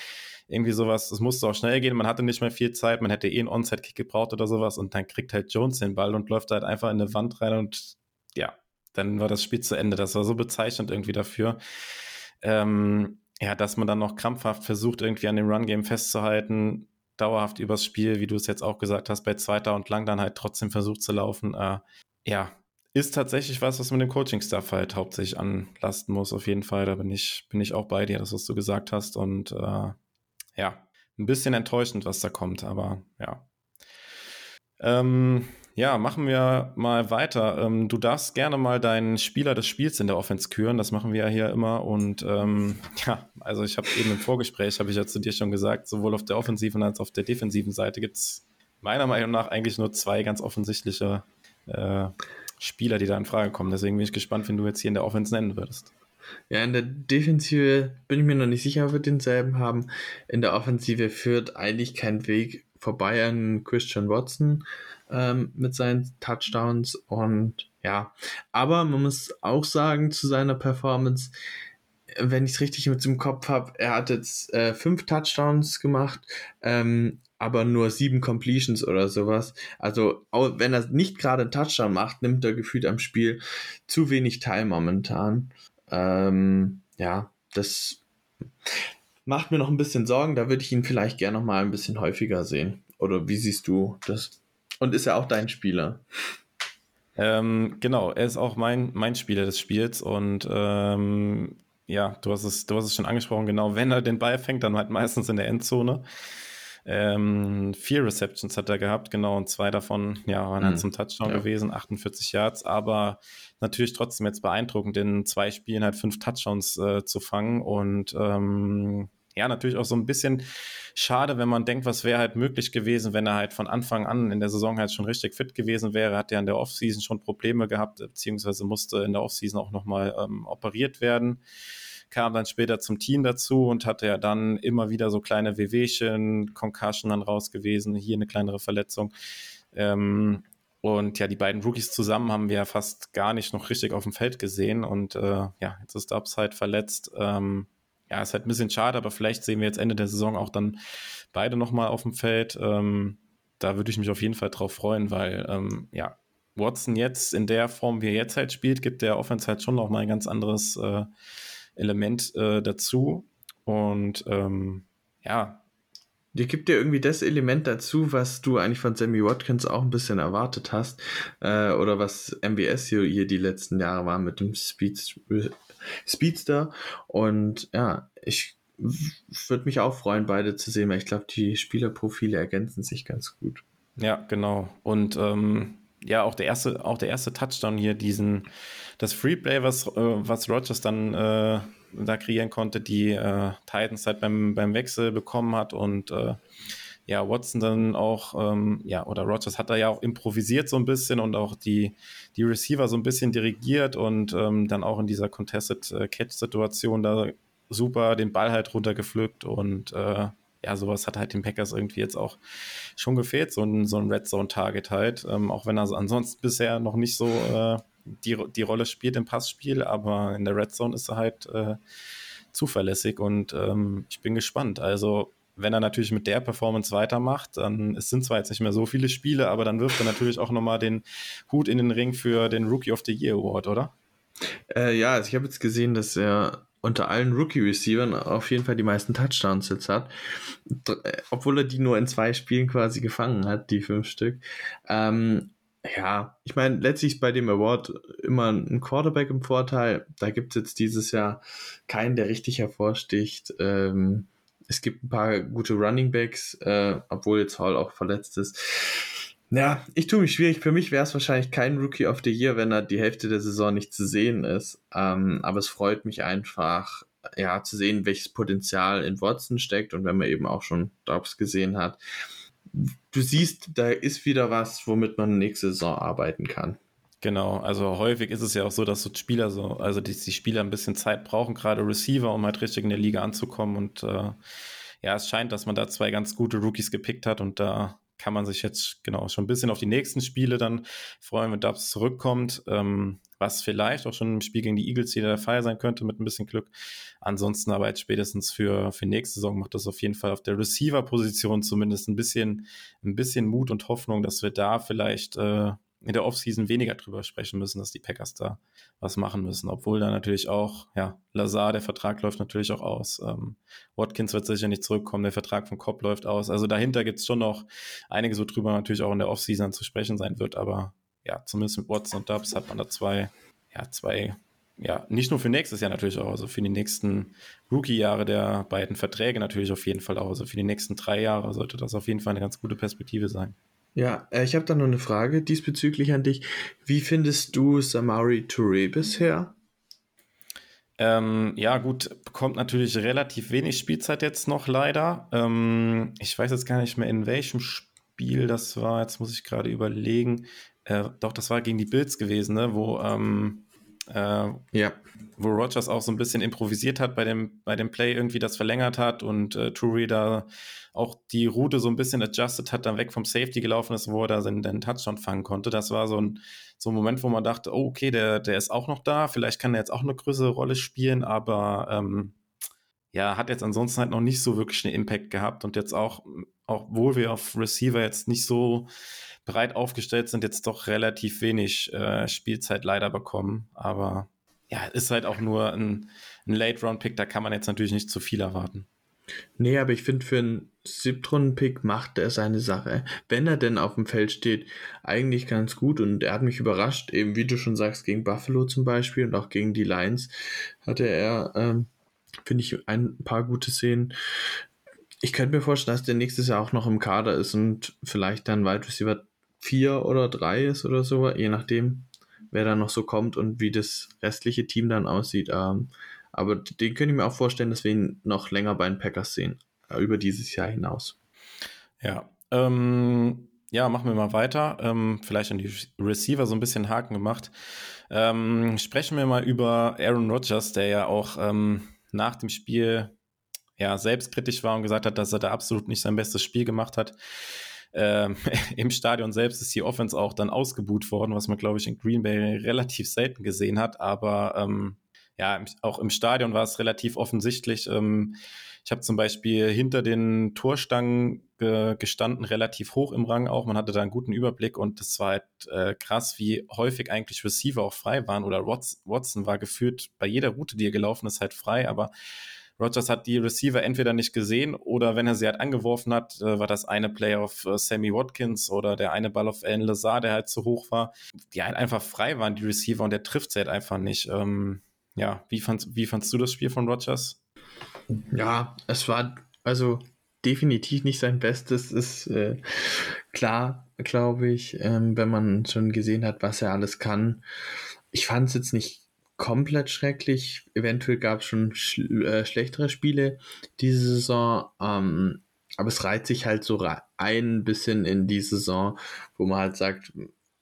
irgendwie sowas. Es musste auch schnell gehen, man hatte nicht mehr viel Zeit, man hätte eh einen Onside-Kick gebraucht oder sowas und dann kriegt halt Jones den Ball und läuft halt einfach in eine Wand rein und ja, dann war das Spiel zu Ende. Das war so bezeichnend irgendwie dafür. Ähm, ja, dass man dann noch krampfhaft versucht, irgendwie an dem Run-Game festzuhalten, dauerhaft übers Spiel, wie du es jetzt auch gesagt hast, bei zweiter und lang dann halt trotzdem versucht zu laufen. Äh, ja, ist tatsächlich was, was man dem Coaching-Staff halt hauptsächlich anlasten muss, auf jeden Fall. Da bin ich, bin ich auch bei dir, das, was du gesagt hast. Und äh, ja, ein bisschen enttäuschend, was da kommt, aber ja. Ähm, ja, machen wir mal weiter. Ähm, du darfst gerne mal deinen Spieler des Spiels in der Offense küren. Das machen wir ja hier immer. Und ähm, ja, also ich habe eben im Vorgespräch, habe ich ja zu dir schon gesagt, sowohl auf der offensiven als auch auf der defensiven Seite gibt es meiner Meinung nach eigentlich nur zwei ganz offensichtliche äh, Spieler, die da in Frage kommen. Deswegen bin ich gespannt, wenn du jetzt hier in der Offense nennen würdest. Ja, in der Defensive bin ich mir noch nicht sicher, ob wir denselben haben. In der Offensive führt eigentlich kein Weg vorbei an Christian Watson ähm, mit seinen Touchdowns und ja, aber man muss auch sagen zu seiner Performance, wenn ich es richtig mit dem Kopf habe, er hat jetzt äh, fünf Touchdowns gemacht, ähm, aber nur sieben Completions oder sowas. Also, wenn er nicht gerade einen Touchdown macht, nimmt er gefühlt am Spiel zu wenig teil momentan. Ähm, ja, das macht mir noch ein bisschen Sorgen. Da würde ich ihn vielleicht gerne noch mal ein bisschen häufiger sehen. Oder wie siehst du das? Und ist er auch dein Spieler? Ähm, genau, er ist auch mein, mein Spieler des Spiels und ähm, ja, du hast, es, du hast es schon angesprochen, genau, wenn er den Ball fängt, dann halt meistens in der Endzone. Ähm, vier Receptions hat er gehabt, genau, und zwei davon ja, waren halt mhm. zum Touchdown ja. gewesen, 48 Yards, aber natürlich trotzdem jetzt beeindruckend, in zwei Spielen halt fünf Touchdowns äh, zu fangen und ähm, ja, natürlich auch so ein bisschen schade, wenn man denkt, was wäre halt möglich gewesen, wenn er halt von Anfang an in der Saison halt schon richtig fit gewesen wäre. Hat er in der Offseason schon Probleme gehabt, beziehungsweise musste in der Offseason auch nochmal ähm, operiert werden. Kam dann später zum Team dazu und hatte ja dann immer wieder so kleine Wehwehchen, Concussion dann raus gewesen, hier eine kleinere Verletzung. Ähm, und ja, die beiden Rookies zusammen haben wir ja fast gar nicht noch richtig auf dem Feld gesehen. Und äh, ja, jetzt ist Dubs halt verletzt. Ähm, ja, ist halt ein bisschen schade, aber vielleicht sehen wir jetzt Ende der Saison auch dann beide nochmal auf dem Feld. Ähm, da würde ich mich auf jeden Fall drauf freuen, weil ähm, ja, Watson jetzt in der Form, wie er jetzt halt spielt, gibt der Offense halt schon nochmal ein ganz anderes äh, Element äh, dazu. Und ähm, ja, die gibt dir irgendwie das Element dazu, was du eigentlich von Sammy Watkins auch ein bisschen erwartet hast. Äh, oder was MBS hier, hier die letzten Jahre war mit dem Speed, Speedster. Und ja, ich würde mich auch freuen, beide zu sehen, weil ich glaube, die Spielerprofile ergänzen sich ganz gut. Ja, genau. Und ähm, ja, auch der erste, auch der erste Touchdown hier, diesen, das Freeplay, was, äh, was Rogers dann äh, da kreieren konnte, die äh, Titans halt beim, beim Wechsel bekommen hat und äh, ja, Watson dann auch, ähm, ja, oder Rogers hat da ja auch improvisiert so ein bisschen und auch die, die Receiver so ein bisschen dirigiert und ähm, dann auch in dieser Contested äh, Catch-Situation da super den Ball halt runtergepflückt und äh, ja, sowas hat halt den Packers irgendwie jetzt auch schon gefehlt, so ein, so ein Red Zone-Target halt, ähm, auch wenn er ansonsten bisher noch nicht so äh, die, die Rolle spielt im Passspiel, aber in der Red Zone ist er halt äh, zuverlässig und ähm, ich bin gespannt. Also wenn er natürlich mit der Performance weitermacht, dann es sind zwar jetzt nicht mehr so viele Spiele, aber dann wirft er natürlich auch nochmal den Hut in den Ring für den Rookie of the Year Award, oder? Äh, ja, also ich habe jetzt gesehen, dass er unter allen Rookie-Receivern auf jeden Fall die meisten Touchdowns jetzt hat, äh, obwohl er die nur in zwei Spielen quasi gefangen hat, die fünf Stück. Ähm, ja, ich meine, letztlich ist bei dem Award immer ein Quarterback im Vorteil. Da gibt es jetzt dieses Jahr keinen, der richtig hervorsticht. Ähm, es gibt ein paar gute Running Backs, äh, obwohl jetzt Hall auch verletzt ist. Ja, ich tue mich schwierig. Für mich wäre es wahrscheinlich kein Rookie of the Year, wenn er die Hälfte der Saison nicht zu sehen ist. Ähm, aber es freut mich einfach, ja, zu sehen, welches Potenzial in Watson steckt und wenn man eben auch schon Dobbs gesehen hat. Du siehst, da ist wieder was, womit man nächste Saison arbeiten kann. Genau, also häufig ist es ja auch so, dass so Spieler so, also die, die Spieler ein bisschen Zeit brauchen, gerade Receiver, um halt richtig in der Liga anzukommen. Und äh, ja, es scheint, dass man da zwei ganz gute Rookies gepickt hat und da kann man sich jetzt genau schon ein bisschen auf die nächsten Spiele dann freuen, wenn Dubs zurückkommt, ähm, was vielleicht auch schon im Spiel gegen die Eagles wieder der Fall sein könnte mit ein bisschen Glück. Ansonsten aber jetzt spätestens für, für nächste Saison macht das auf jeden Fall auf der Receiver-Position zumindest ein bisschen, ein bisschen Mut und Hoffnung, dass wir da vielleicht äh, in der Offseason weniger drüber sprechen müssen, dass die Packers da was machen müssen. Obwohl da natürlich auch, ja, Lazar, der Vertrag läuft natürlich auch aus. Ähm, Watkins wird sicher nicht zurückkommen, der Vertrag von Cobb läuft aus. Also dahinter gibt es schon noch einiges, worüber natürlich auch in der Offseason zu sprechen sein wird. Aber ja, zumindest mit Watson und Dubs hat man da zwei, ja, zwei, ja, nicht nur für nächstes Jahr natürlich auch, also für die nächsten Rookie-Jahre der beiden Verträge natürlich auf jeden Fall auch. Also für die nächsten drei Jahre sollte das auf jeden Fall eine ganz gute Perspektive sein. Ja, äh, ich habe da noch eine Frage diesbezüglich an dich. Wie findest du Samari Touré bisher? Ähm, ja, gut, bekommt natürlich relativ wenig Spielzeit jetzt noch leider. Ähm, ich weiß jetzt gar nicht mehr, in welchem Spiel das war. Jetzt muss ich gerade überlegen. Äh, doch, das war gegen die Bills gewesen, ne? wo ähm, äh, ja. Wo Rogers auch so ein bisschen improvisiert hat bei dem, bei dem Play, irgendwie das verlängert hat und äh, Trury da auch die Route so ein bisschen adjusted hat, dann weg vom Safety gelaufen ist, wo er da den, den Touchdown fangen konnte. Das war so ein, so ein Moment, wo man dachte, oh, okay, der, der ist auch noch da, vielleicht kann er jetzt auch eine größere Rolle spielen, aber ähm, ja, hat jetzt ansonsten halt noch nicht so wirklich einen Impact gehabt und jetzt auch obwohl wir auf Receiver jetzt nicht so breit aufgestellt sind, jetzt doch relativ wenig äh, Spielzeit leider bekommen. Aber ja, ist halt auch nur ein, ein Late-Round-Pick, da kann man jetzt natürlich nicht zu viel erwarten. Nee, aber ich finde, für einen Siebtrunden-Pick macht er seine Sache. Wenn er denn auf dem Feld steht, eigentlich ganz gut und er hat mich überrascht, eben wie du schon sagst, gegen Buffalo zum Beispiel und auch gegen die Lions hatte er, ähm, finde ich, ein paar gute Szenen. Ich könnte mir vorstellen, dass der nächstes Jahr auch noch im Kader ist und vielleicht dann Wide Receiver vier oder drei ist oder so, je nachdem, wer da noch so kommt und wie das restliche Team dann aussieht. Ähm, aber den könnte ich mir auch vorstellen, dass wir ihn noch länger bei den Packers sehen, äh, über dieses Jahr hinaus. Ja, ähm, ja, machen wir mal weiter. Ähm, vielleicht an die Receiver so ein bisschen Haken gemacht. Ähm, sprechen wir mal über Aaron Rodgers, der ja auch ähm, nach dem Spiel ja selbstkritisch war und gesagt hat, dass er da absolut nicht sein bestes Spiel gemacht hat. Ähm, Im Stadion selbst ist die Offense auch dann ausgebuht worden, was man, glaube ich, in Green Bay relativ selten gesehen hat. Aber ähm, ja, auch im Stadion war es relativ offensichtlich. Ähm, ich habe zum Beispiel hinter den Torstangen äh, gestanden, relativ hoch im Rang auch. Man hatte da einen guten Überblick und es war halt äh, krass, wie häufig eigentlich Receiver auch frei waren. Oder Watson war geführt bei jeder Route, die er gelaufen ist, halt frei. Aber Rogers hat die Receiver entweder nicht gesehen oder wenn er sie halt angeworfen hat, äh, war das eine Play auf äh, Sammy Watkins oder der eine Ball auf Alan Lazar, der halt zu hoch war, die halt einfach frei waren, die Receiver, und der trifft sie halt einfach nicht. Ähm, ja, wie fandst, wie fandst du das Spiel von Rogers? Ja, es war also definitiv nicht sein Bestes, ist äh, klar, glaube ich, ähm, wenn man schon gesehen hat, was er alles kann. Ich fand es jetzt nicht komplett schrecklich. Eventuell gab es schon schl äh, schlechtere Spiele diese Saison. Ähm, aber es reiht sich halt so ein bisschen in die Saison, wo man halt sagt,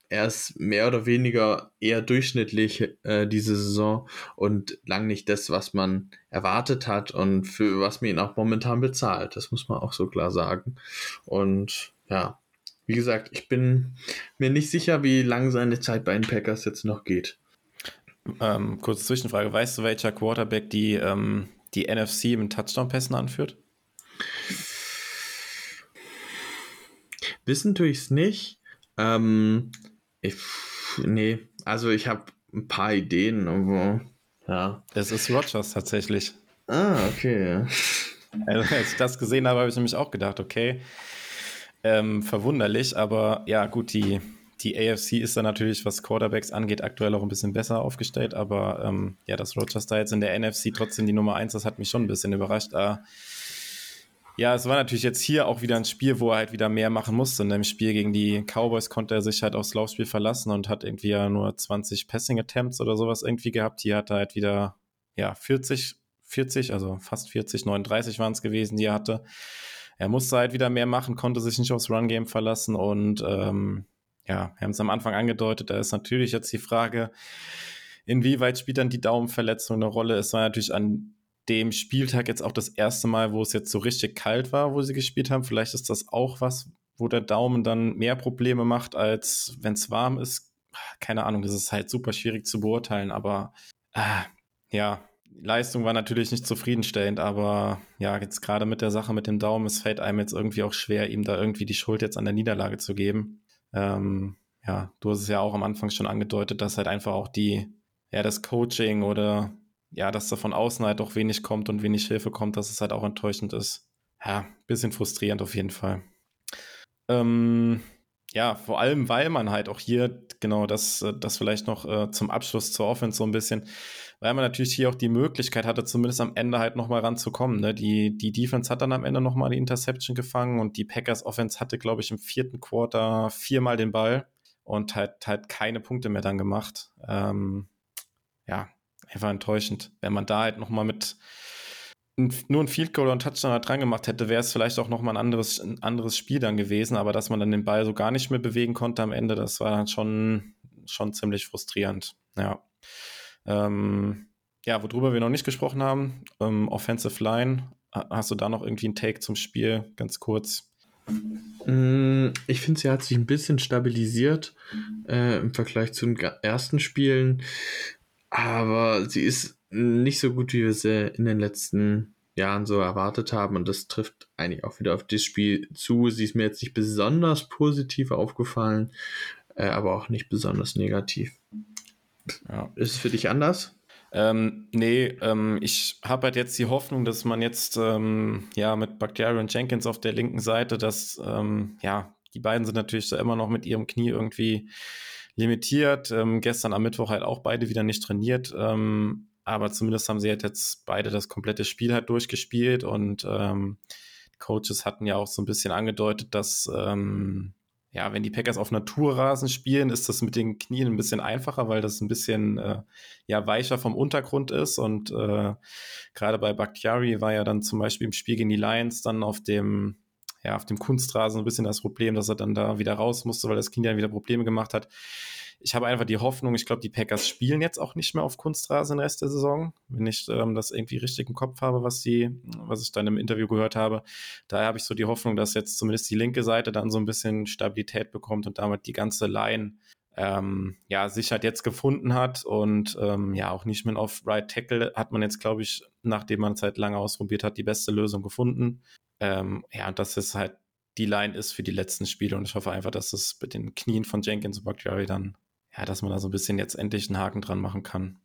er ist mehr oder weniger eher durchschnittlich äh, diese Saison und lang nicht das, was man erwartet hat und für was man ihn auch momentan bezahlt. Das muss man auch so klar sagen. Und ja, wie gesagt, ich bin mir nicht sicher, wie lang seine Zeit bei den Packers jetzt noch geht. Ähm, kurze Zwischenfrage. Weißt du, welcher Quarterback die, ähm, die NFC mit Touchdown-Pässen anführt? Wissen tue ich es nicht. Ähm, ich, nee, also ich habe ein paar Ideen, aber ja. Es ist Rogers tatsächlich. Ah, okay. Also, als ich das gesehen habe, habe ich nämlich auch gedacht, okay, ähm, verwunderlich, aber ja, gut, die, die AFC ist da natürlich, was Quarterbacks angeht, aktuell auch ein bisschen besser aufgestellt, aber ähm, ja, dass Rogers da jetzt in der NFC trotzdem die Nummer 1, das hat mich schon ein bisschen überrascht. Äh, ja, es war natürlich jetzt hier auch wieder ein Spiel, wo er halt wieder mehr machen musste. In dem Spiel gegen die Cowboys konnte er sich halt aufs Laufspiel verlassen und hat irgendwie ja nur 20 Passing Attempts oder sowas irgendwie gehabt. Hier hat er halt wieder, ja, 40, 40, also fast 40, 39 waren es gewesen, die er hatte. Er musste halt wieder mehr machen, konnte sich nicht aufs Run-Game verlassen und ähm, ja, wir haben es am Anfang angedeutet, da ist natürlich jetzt die Frage, inwieweit spielt dann die Daumenverletzung eine Rolle? Es war natürlich an dem Spieltag jetzt auch das erste Mal, wo es jetzt so richtig kalt war, wo sie gespielt haben. Vielleicht ist das auch was, wo der Daumen dann mehr Probleme macht, als wenn es warm ist. Keine Ahnung, das ist halt super schwierig zu beurteilen, aber äh, ja, Leistung war natürlich nicht zufriedenstellend, aber ja, jetzt gerade mit der Sache mit dem Daumen, es fällt einem jetzt irgendwie auch schwer, ihm da irgendwie die Schuld jetzt an der Niederlage zu geben. Ähm, ja, du hast es ja auch am Anfang schon angedeutet, dass halt einfach auch die, ja, das Coaching oder ja, dass da von außen halt auch wenig kommt und wenig Hilfe kommt, dass es halt auch enttäuschend ist. Ja, bisschen frustrierend auf jeden Fall. Ähm, ja, vor allem, weil man halt auch hier, genau, das, das vielleicht noch äh, zum Abschluss zur Offense so ein bisschen, weil man natürlich hier auch die Möglichkeit hatte, zumindest am Ende halt nochmal ranzukommen. Ne? Die, die Defense hat dann am Ende nochmal die Interception gefangen und die Packers Offense hatte, glaube ich, im vierten Quarter viermal den Ball und halt, halt keine Punkte mehr dann gemacht. Ähm, ja, einfach enttäuschend. Wenn man da halt nochmal mit nur ein Field Goal und Touchdown halt dran gemacht hätte, wäre es vielleicht auch nochmal ein anderes, ein anderes Spiel dann gewesen, aber dass man dann den Ball so gar nicht mehr bewegen konnte am Ende, das war dann schon, schon ziemlich frustrierend. Ja. Ähm, ja, worüber wir noch nicht gesprochen haben, ähm, Offensive Line. Hast du da noch irgendwie einen Take zum Spiel, ganz kurz? Mm, ich finde, sie hat sich ein bisschen stabilisiert äh, im Vergleich zu den ersten Spielen. Aber sie ist nicht so gut, wie wir sie in den letzten Jahren so erwartet haben. Und das trifft eigentlich auch wieder auf das Spiel zu. Sie ist mir jetzt nicht besonders positiv aufgefallen, äh, aber auch nicht besonders negativ. Ja. Ist es für dich anders? Ähm, nee, ähm, ich habe halt jetzt die Hoffnung, dass man jetzt ähm, ja mit Bakhtiari und Jenkins auf der linken Seite, dass ähm, ja, die beiden sind natürlich da immer noch mit ihrem Knie irgendwie limitiert. Ähm, gestern am Mittwoch halt auch beide wieder nicht trainiert. Ähm, aber zumindest haben sie halt jetzt beide das komplette Spiel halt durchgespielt und ähm, Coaches hatten ja auch so ein bisschen angedeutet, dass ähm, ja, wenn die Packers auf Naturrasen spielen, ist das mit den Knien ein bisschen einfacher, weil das ein bisschen äh, ja weicher vom Untergrund ist und äh, gerade bei Bakhtiari war ja dann zum Beispiel im Spiel gegen die Lions dann auf dem ja, auf dem Kunstrasen ein bisschen das Problem, dass er dann da wieder raus musste, weil das Kind dann wieder Probleme gemacht hat. Ich habe einfach die Hoffnung, ich glaube, die Packers spielen jetzt auch nicht mehr auf Kunstrasen den Rest der Saison, wenn ich ähm, das irgendwie richtig im Kopf habe, was sie, was ich dann im Interview gehört habe. Daher habe ich so die Hoffnung, dass jetzt zumindest die linke Seite dann so ein bisschen Stabilität bekommt und damit die ganze Line ähm, ja, sich halt jetzt gefunden hat und ähm, ja, auch nicht mehr auf Right Tackle hat man jetzt, glaube ich, nachdem man es halt lange ausprobiert hat, die beste Lösung gefunden. Ähm, ja, und das ist halt die Line ist für die letzten Spiele und ich hoffe einfach, dass es mit den Knien von Jenkins und Bakhtiari dann, ja, dass man da so ein bisschen jetzt endlich einen Haken dran machen kann.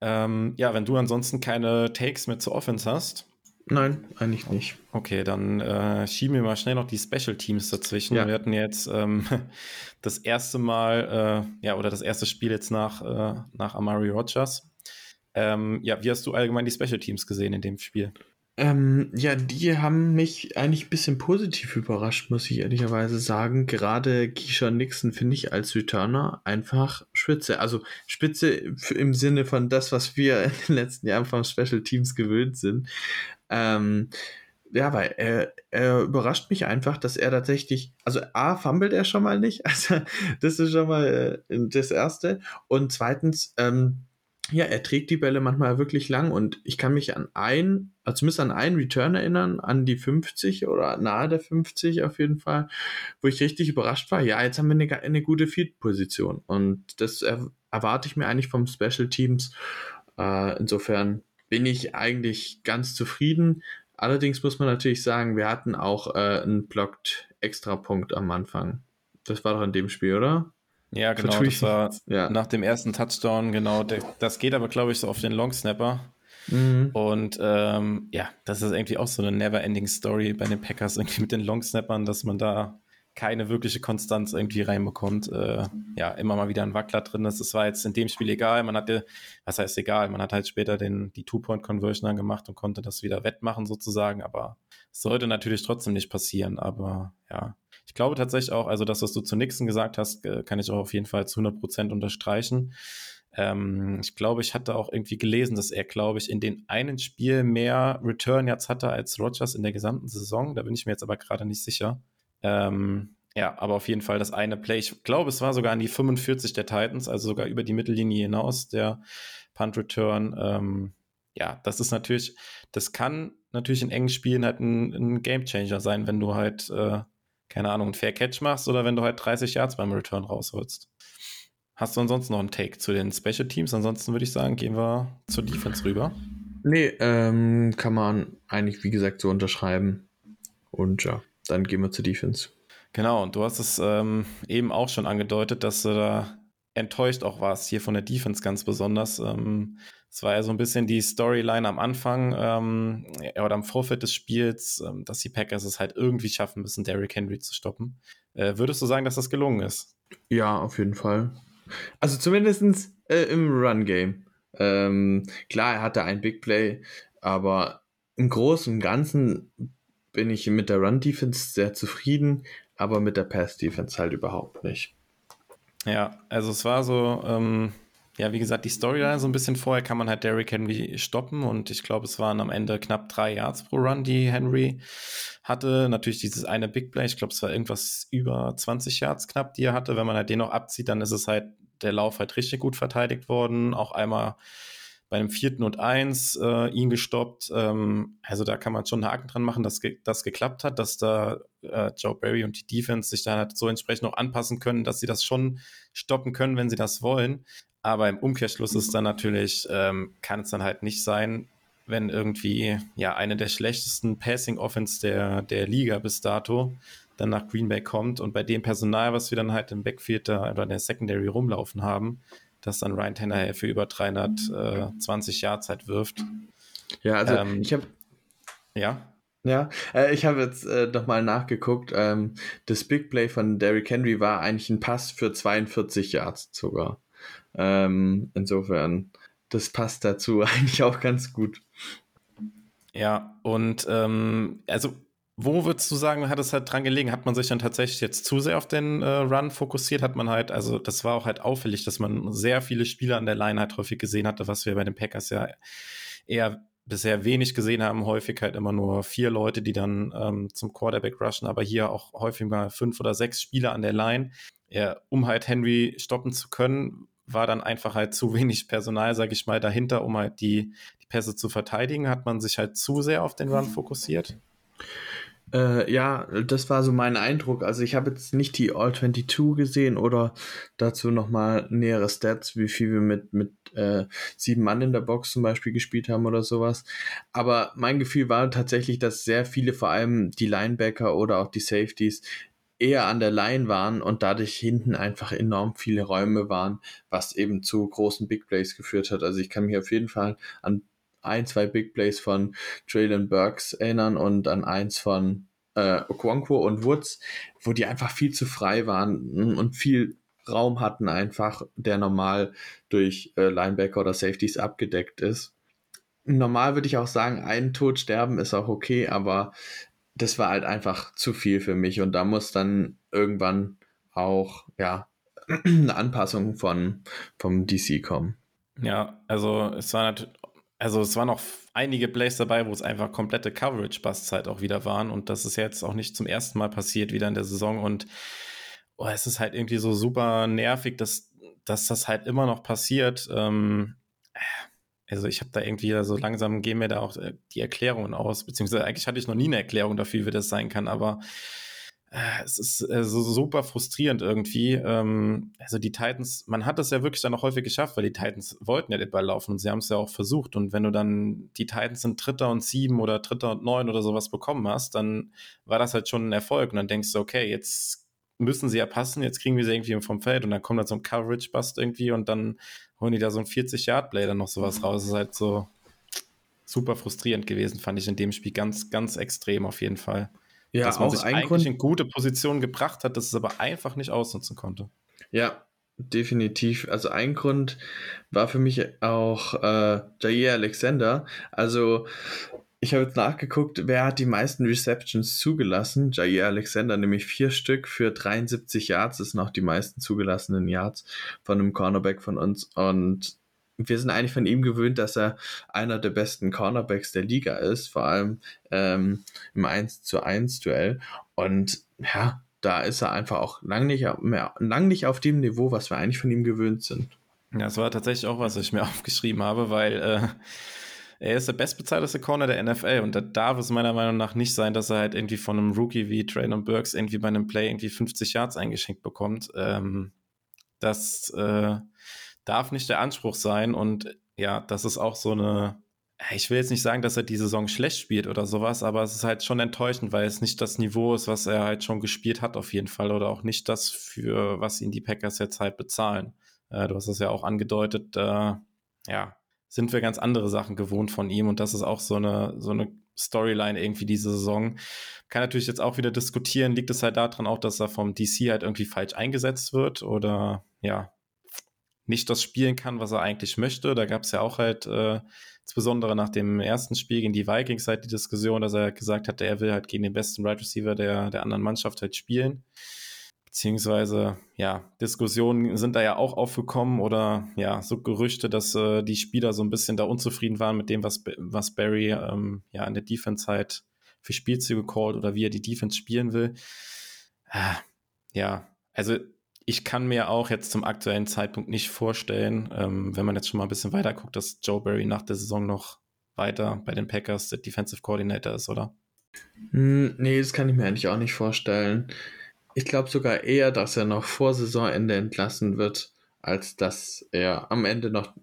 Ähm, ja, wenn du ansonsten keine Takes mehr zur Offense hast. Nein, eigentlich nicht. Okay, dann äh, schieben wir mal schnell noch die Special Teams dazwischen. Ja. Wir hatten jetzt ähm, das erste Mal, äh, ja, oder das erste Spiel jetzt nach, äh, nach Amari Rogers. Ähm, ja, wie hast du allgemein die Special Teams gesehen in dem Spiel? Ähm, ja, die haben mich eigentlich ein bisschen positiv überrascht, muss ich ehrlicherweise sagen. Gerade Keisha Nixon finde ich als Returner einfach spitze. Also spitze im Sinne von das, was wir in den letzten Jahren vom Special Teams gewöhnt sind. Ähm, ja, weil er, er überrascht mich einfach, dass er tatsächlich, also A, fummelt er schon mal nicht, also das ist schon mal äh, das Erste. Und zweitens, ähm, ja, er trägt die Bälle manchmal wirklich lang und ich kann mich an ein, also zumindest an einen Return erinnern, an die 50 oder nahe der 50 auf jeden Fall, wo ich richtig überrascht war. Ja, jetzt haben wir eine, eine gute Field-Position und das er, erwarte ich mir eigentlich vom Special Teams. Äh, insofern, bin ich eigentlich ganz zufrieden. Allerdings muss man natürlich sagen, wir hatten auch äh, einen blocked Extra-Punkt am Anfang. Das war doch in dem Spiel, oder? Ja, genau. Das war ja. nach dem ersten Touchdown, genau. Das geht aber, glaube ich, so auf den Long Snapper. Mhm. Und ähm, ja, das ist irgendwie auch so eine never-ending Story bei den Packers, irgendwie mit den Long Snappern, dass man da keine wirkliche Konstanz irgendwie reinbekommt. Äh, ja, immer mal wieder ein Wackler drin ist. Das war jetzt in dem Spiel egal. Man hatte, was heißt egal, man hat halt später den, die Two-Point-Conversion dann gemacht und konnte das wieder wettmachen sozusagen, aber es sollte natürlich trotzdem nicht passieren. Aber ja, glaube tatsächlich auch, also das, was du zu Nixon gesagt hast, äh, kann ich auch auf jeden Fall zu 100 Prozent unterstreichen. Ähm, ich glaube, ich hatte auch irgendwie gelesen, dass er, glaube ich, in den einen Spiel mehr Return Yards hatte als Rogers in der gesamten Saison. Da bin ich mir jetzt aber gerade nicht sicher. Ähm, ja, aber auf jeden Fall das eine Play. Ich glaube, es war sogar an die 45 der Titans, also sogar über die Mittellinie hinaus, der Punt Return. Ähm, ja, das ist natürlich, das kann natürlich in engen Spielen halt ein, ein Game Changer sein, wenn du halt, äh, keine Ahnung, einen Fair Catch machst oder wenn du halt 30 Yards beim Return rausholst. Hast du ansonsten noch einen Take zu den Special Teams? Ansonsten würde ich sagen, gehen wir zur Defense rüber. Nee, ähm, kann man eigentlich, wie gesagt, so unterschreiben. Und ja, dann gehen wir zur Defense. Genau, und du hast es ähm, eben auch schon angedeutet, dass du da enttäuscht auch warst, hier von der Defense ganz besonders. Ähm, es war ja so ein bisschen die Storyline am Anfang ähm, oder am Vorfeld des Spiels, ähm, dass die Packers es halt irgendwie schaffen müssen, Derrick Henry zu stoppen. Äh, würdest du sagen, dass das gelungen ist? Ja, auf jeden Fall. Also zumindest äh, im Run-Game. Ähm, klar, er hatte ein Big Play, aber im Großen und Ganzen bin ich mit der Run-Defense sehr zufrieden, aber mit der Pass-Defense halt überhaupt nicht. Ja, also es war so, ähm, ja, wie gesagt, die Storyline so ein bisschen vorher kann man halt Derrick Henry stoppen und ich glaube, es waren am Ende knapp drei Yards pro Run, die Henry hatte. Natürlich dieses eine Big Play, ich glaube, es war irgendwas über 20 Yards knapp, die er hatte. Wenn man halt den noch abzieht, dann ist es halt der Lauf halt richtig gut verteidigt worden. Auch einmal bei einem vierten und eins äh, ihn gestoppt. Ähm, also da kann man schon einen Haken dran machen, dass ge das geklappt hat, dass da äh, Joe Barry und die Defense sich da halt so entsprechend noch anpassen können, dass sie das schon stoppen können, wenn sie das wollen. Aber im Umkehrschluss ist dann natürlich, ähm, kann es dann halt nicht sein, wenn irgendwie ja eine der schlechtesten Passing Offense der, der Liga bis dato dann nach Green Bay kommt und bei dem Personal, was wir dann halt im Backfield da, oder in der Secondary rumlaufen haben, dass dann Ryan Tannehill für über 320 Jahre Zeit wirft. Ja, also ähm, ich habe ja. Ja, äh, ich habe jetzt äh, nochmal nachgeguckt. Ähm, das Big Play von Derrick Henry war eigentlich ein Pass für 42 Yards sogar. Ähm, insofern, das passt dazu eigentlich auch ganz gut. Ja, und ähm, also wo würdest du sagen, hat es halt dran gelegen? Hat man sich dann tatsächlich jetzt zu sehr auf den äh, Run fokussiert? Hat man halt, also das war auch halt auffällig, dass man sehr viele Spieler an der Line halt häufig gesehen hatte, was wir bei den Packers ja eher bisher wenig gesehen haben. Häufig halt immer nur vier Leute, die dann ähm, zum Quarterback rushen, aber hier auch häufig mal fünf oder sechs Spieler an der Line. Ja, um halt Henry stoppen zu können, war dann einfach halt zu wenig Personal, sage ich mal, dahinter, um halt die, die Pässe zu verteidigen. Hat man sich halt zu sehr auf den Run fokussiert? Äh, ja, das war so mein Eindruck. Also ich habe jetzt nicht die All-22 gesehen oder dazu nochmal nähere Stats, wie viel wir mit, mit äh, sieben Mann in der Box zum Beispiel gespielt haben oder sowas. Aber mein Gefühl war tatsächlich, dass sehr viele, vor allem die Linebacker oder auch die Safeties, eher an der Line waren und dadurch hinten einfach enorm viele Räume waren, was eben zu großen Big Plays geführt hat. Also ich kann mich auf jeden Fall an ein, zwei Big Plays von Traylon Burks erinnern und an eins von äh, Okonkwo und Woods, wo die einfach viel zu frei waren und viel Raum hatten einfach, der normal durch äh, Linebacker oder Safeties abgedeckt ist. Normal würde ich auch sagen, ein Tod sterben ist auch okay, aber das war halt einfach zu viel für mich und da muss dann irgendwann auch, ja, eine Anpassung von, vom DC kommen. Ja, also es war also es waren noch einige Plays dabei, wo es einfach komplette Coverage-Busts halt auch wieder waren. Und das ist jetzt auch nicht zum ersten Mal passiert wieder in der Saison. Und oh, es ist halt irgendwie so super nervig, dass, dass das halt immer noch passiert. Ähm, also ich habe da irgendwie so also langsam gehen mir da auch äh, die Erklärungen aus, beziehungsweise eigentlich hatte ich noch nie eine Erklärung dafür, wie das sein kann, aber äh, es ist äh, super frustrierend irgendwie. Ähm, also die Titans, man hat das ja wirklich dann auch häufig geschafft, weil die Titans wollten ja den Ball laufen und sie haben es ja auch versucht. Und wenn du dann die Titans in Dritter und Sieben oder Dritter und Neun oder sowas bekommen hast, dann war das halt schon ein Erfolg. Und dann denkst du, okay, jetzt müssen sie ja passen, jetzt kriegen wir sie irgendwie vom Feld und dann kommt da so ein Coverage-Bust irgendwie und dann holen die da so ein 40-Yard-Play dann noch sowas raus. Das ist halt so super frustrierend gewesen, fand ich in dem Spiel ganz, ganz extrem auf jeden Fall. Ja, dass man sich eigentlich Grund, in gute Positionen gebracht hat, dass es aber einfach nicht ausnutzen konnte. Ja, definitiv. Also ein Grund war für mich auch äh, Jair Alexander. Also ich habe jetzt nachgeguckt, wer hat die meisten Receptions zugelassen? Jair Alexander, nämlich vier Stück für 73 Yards, das sind auch die meisten zugelassenen Yards von einem Cornerback von uns. Und wir sind eigentlich von ihm gewöhnt, dass er einer der besten Cornerbacks der Liga ist, vor allem ähm, im 1 zu 1 Duell. Und ja, da ist er einfach auch lang nicht, mehr, lang nicht auf dem Niveau, was wir eigentlich von ihm gewöhnt sind. Ja, das war tatsächlich auch, was ich mir aufgeschrieben habe, weil äh, er ist der bestbezahlteste Corner der NFL und da darf es meiner Meinung nach nicht sein, dass er halt irgendwie von einem Rookie wie Traylon Burks irgendwie bei einem Play irgendwie 50 Yards eingeschenkt bekommt. Ähm, das äh, darf nicht der Anspruch sein. Und ja, das ist auch so eine, ich will jetzt nicht sagen, dass er die Saison schlecht spielt oder sowas, aber es ist halt schon enttäuschend, weil es nicht das Niveau ist, was er halt schon gespielt hat auf jeden Fall oder auch nicht das, für was ihn die Packers jetzt halt bezahlen. Äh, du hast es ja auch angedeutet, äh, ja, sind wir ganz andere Sachen gewohnt von ihm und das ist auch so eine, so eine Storyline irgendwie diese Saison. Kann natürlich jetzt auch wieder diskutieren, liegt es halt daran auch, dass er vom DC halt irgendwie falsch eingesetzt wird oder ja, nicht das spielen kann, was er eigentlich möchte. Da gab es ja auch halt, äh, insbesondere nach dem ersten Spiel gegen die Vikings, halt die Diskussion, dass er gesagt hatte, er will halt gegen den besten Wide right Receiver der, der anderen Mannschaft halt spielen. Beziehungsweise, ja, Diskussionen sind da ja auch aufgekommen oder ja, so Gerüchte, dass äh, die Spieler so ein bisschen da unzufrieden waren mit dem, was, was Barry ähm, ja in der Defense halt für Spielzüge callt oder wie er die Defense spielen will. Ah, ja, also ich kann mir auch jetzt zum aktuellen Zeitpunkt nicht vorstellen, ähm, wenn man jetzt schon mal ein bisschen weiter guckt, dass Joe Barry nach der Saison noch weiter bei den Packers der Defensive Coordinator ist, oder? Hm, nee, das kann ich mir eigentlich auch nicht vorstellen. Ich glaube sogar eher, dass er noch vor Saisonende entlassen wird, als dass er am Ende noch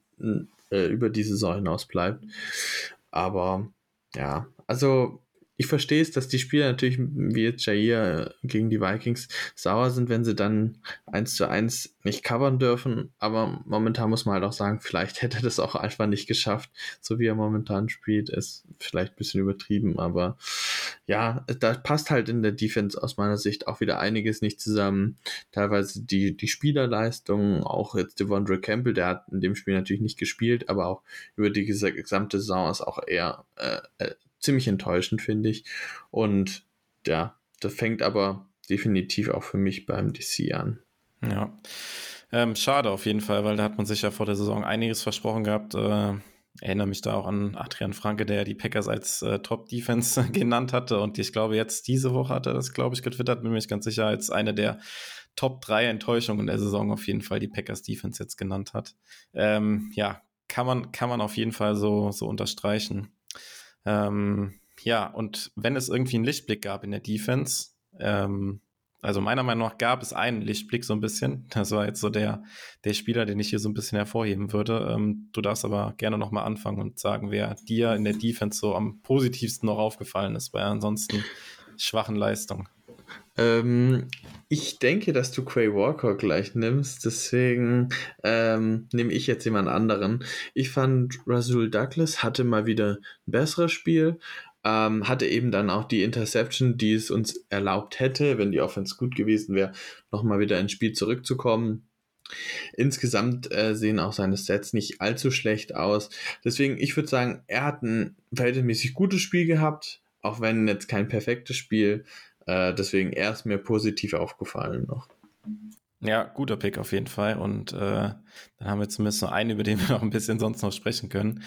äh, über die Saison hinaus bleibt. Aber ja, also ich verstehe es, dass die Spieler natürlich, wie jetzt Jair gegen die Vikings, sauer sind, wenn sie dann eins zu eins nicht covern dürfen. Aber momentan muss man halt auch sagen, vielleicht hätte er das auch einfach nicht geschafft, so wie er momentan spielt. Ist vielleicht ein bisschen übertrieben, aber ja, da passt halt in der Defense aus meiner Sicht auch wieder einiges nicht zusammen. Teilweise die, die Spielerleistung, auch jetzt Devondre Campbell, der hat in dem Spiel natürlich nicht gespielt, aber auch über die gesamte Saison ist auch eher äh, äh ziemlich enttäuschend, finde ich. Und ja, das fängt aber definitiv auch für mich beim DC an. Ja. Ähm, schade auf jeden Fall, weil da hat man sich ja vor der Saison einiges versprochen gehabt. Äh, erinnere mich da auch an Adrian Franke, der die Packers als äh, Top-Defense genannt hatte. Und ich glaube, jetzt diese Woche hat er das, glaube ich, getwittert, bin mir ganz sicher, als eine der Top 3 Enttäuschungen der Saison auf jeden Fall die Packers Defense jetzt genannt hat. Ähm, ja, kann man, kann man auf jeden Fall so, so unterstreichen. Ähm, ja, und wenn es irgendwie einen Lichtblick gab in der Defense, ähm, also meiner Meinung nach gab es einen Lichtblick so ein bisschen. Das war jetzt so der, der Spieler, den ich hier so ein bisschen hervorheben würde. Ähm, du darfst aber gerne nochmal anfangen und sagen, wer dir in der Defense so am positivsten noch aufgefallen ist bei ansonsten schwachen Leistungen. Ähm, ich denke, dass du Quay Walker gleich nimmst, deswegen ähm, nehme ich jetzt jemand anderen. Ich fand, Rasul Douglas hatte mal wieder ein besseres Spiel, ähm, hatte eben dann auch die Interception, die es uns erlaubt hätte, wenn die Offense gut gewesen wäre, nochmal wieder ins Spiel zurückzukommen. Insgesamt äh, sehen auch seine Sets nicht allzu schlecht aus. Deswegen, ich würde sagen, er hat ein verhältnismäßig gutes Spiel gehabt, auch wenn jetzt kein perfektes Spiel. Äh, deswegen er mir positiv aufgefallen noch. Ja, guter Pick auf jeden Fall. Und äh, dann haben wir zumindest noch einen, über den wir noch ein bisschen sonst noch sprechen können.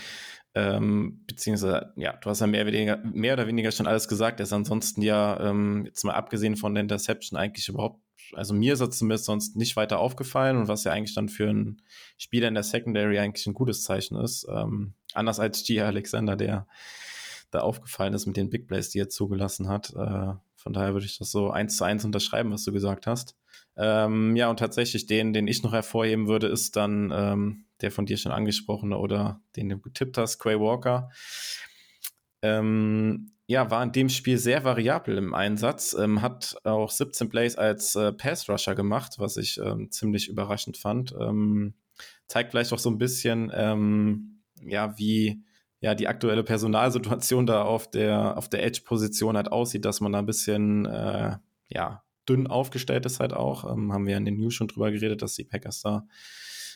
Ähm, beziehungsweise, ja, du hast ja mehr oder, weniger, mehr oder weniger schon alles gesagt. Er ist ansonsten ja, ähm, jetzt mal abgesehen von der Interception, eigentlich überhaupt, also mir ist er zumindest sonst nicht weiter aufgefallen und was ja eigentlich dann für einen Spieler in der Secondary eigentlich ein gutes Zeichen ist. Ähm, anders als Gia Alexander, der da aufgefallen ist mit den Big Plays, die er zugelassen hat. Äh, Von daher würde ich das so eins zu eins unterschreiben, was du gesagt hast. Ähm, ja, und tatsächlich den, den ich noch hervorheben würde, ist dann ähm, der von dir schon angesprochene oder den du getippt hast, Quay Walker. Ähm, ja, war in dem Spiel sehr variabel im Einsatz, ähm, hat auch 17 Plays als äh, Pass-Rusher gemacht, was ich ähm, ziemlich überraschend fand. Ähm, zeigt vielleicht auch so ein bisschen, ähm, ja, wie ja die aktuelle Personalsituation da auf der, auf der Edge-Position halt aussieht, dass man da ein bisschen, äh, ja, dünn aufgestellt ist halt auch. Ähm, haben wir in den News schon drüber geredet, dass die Packers da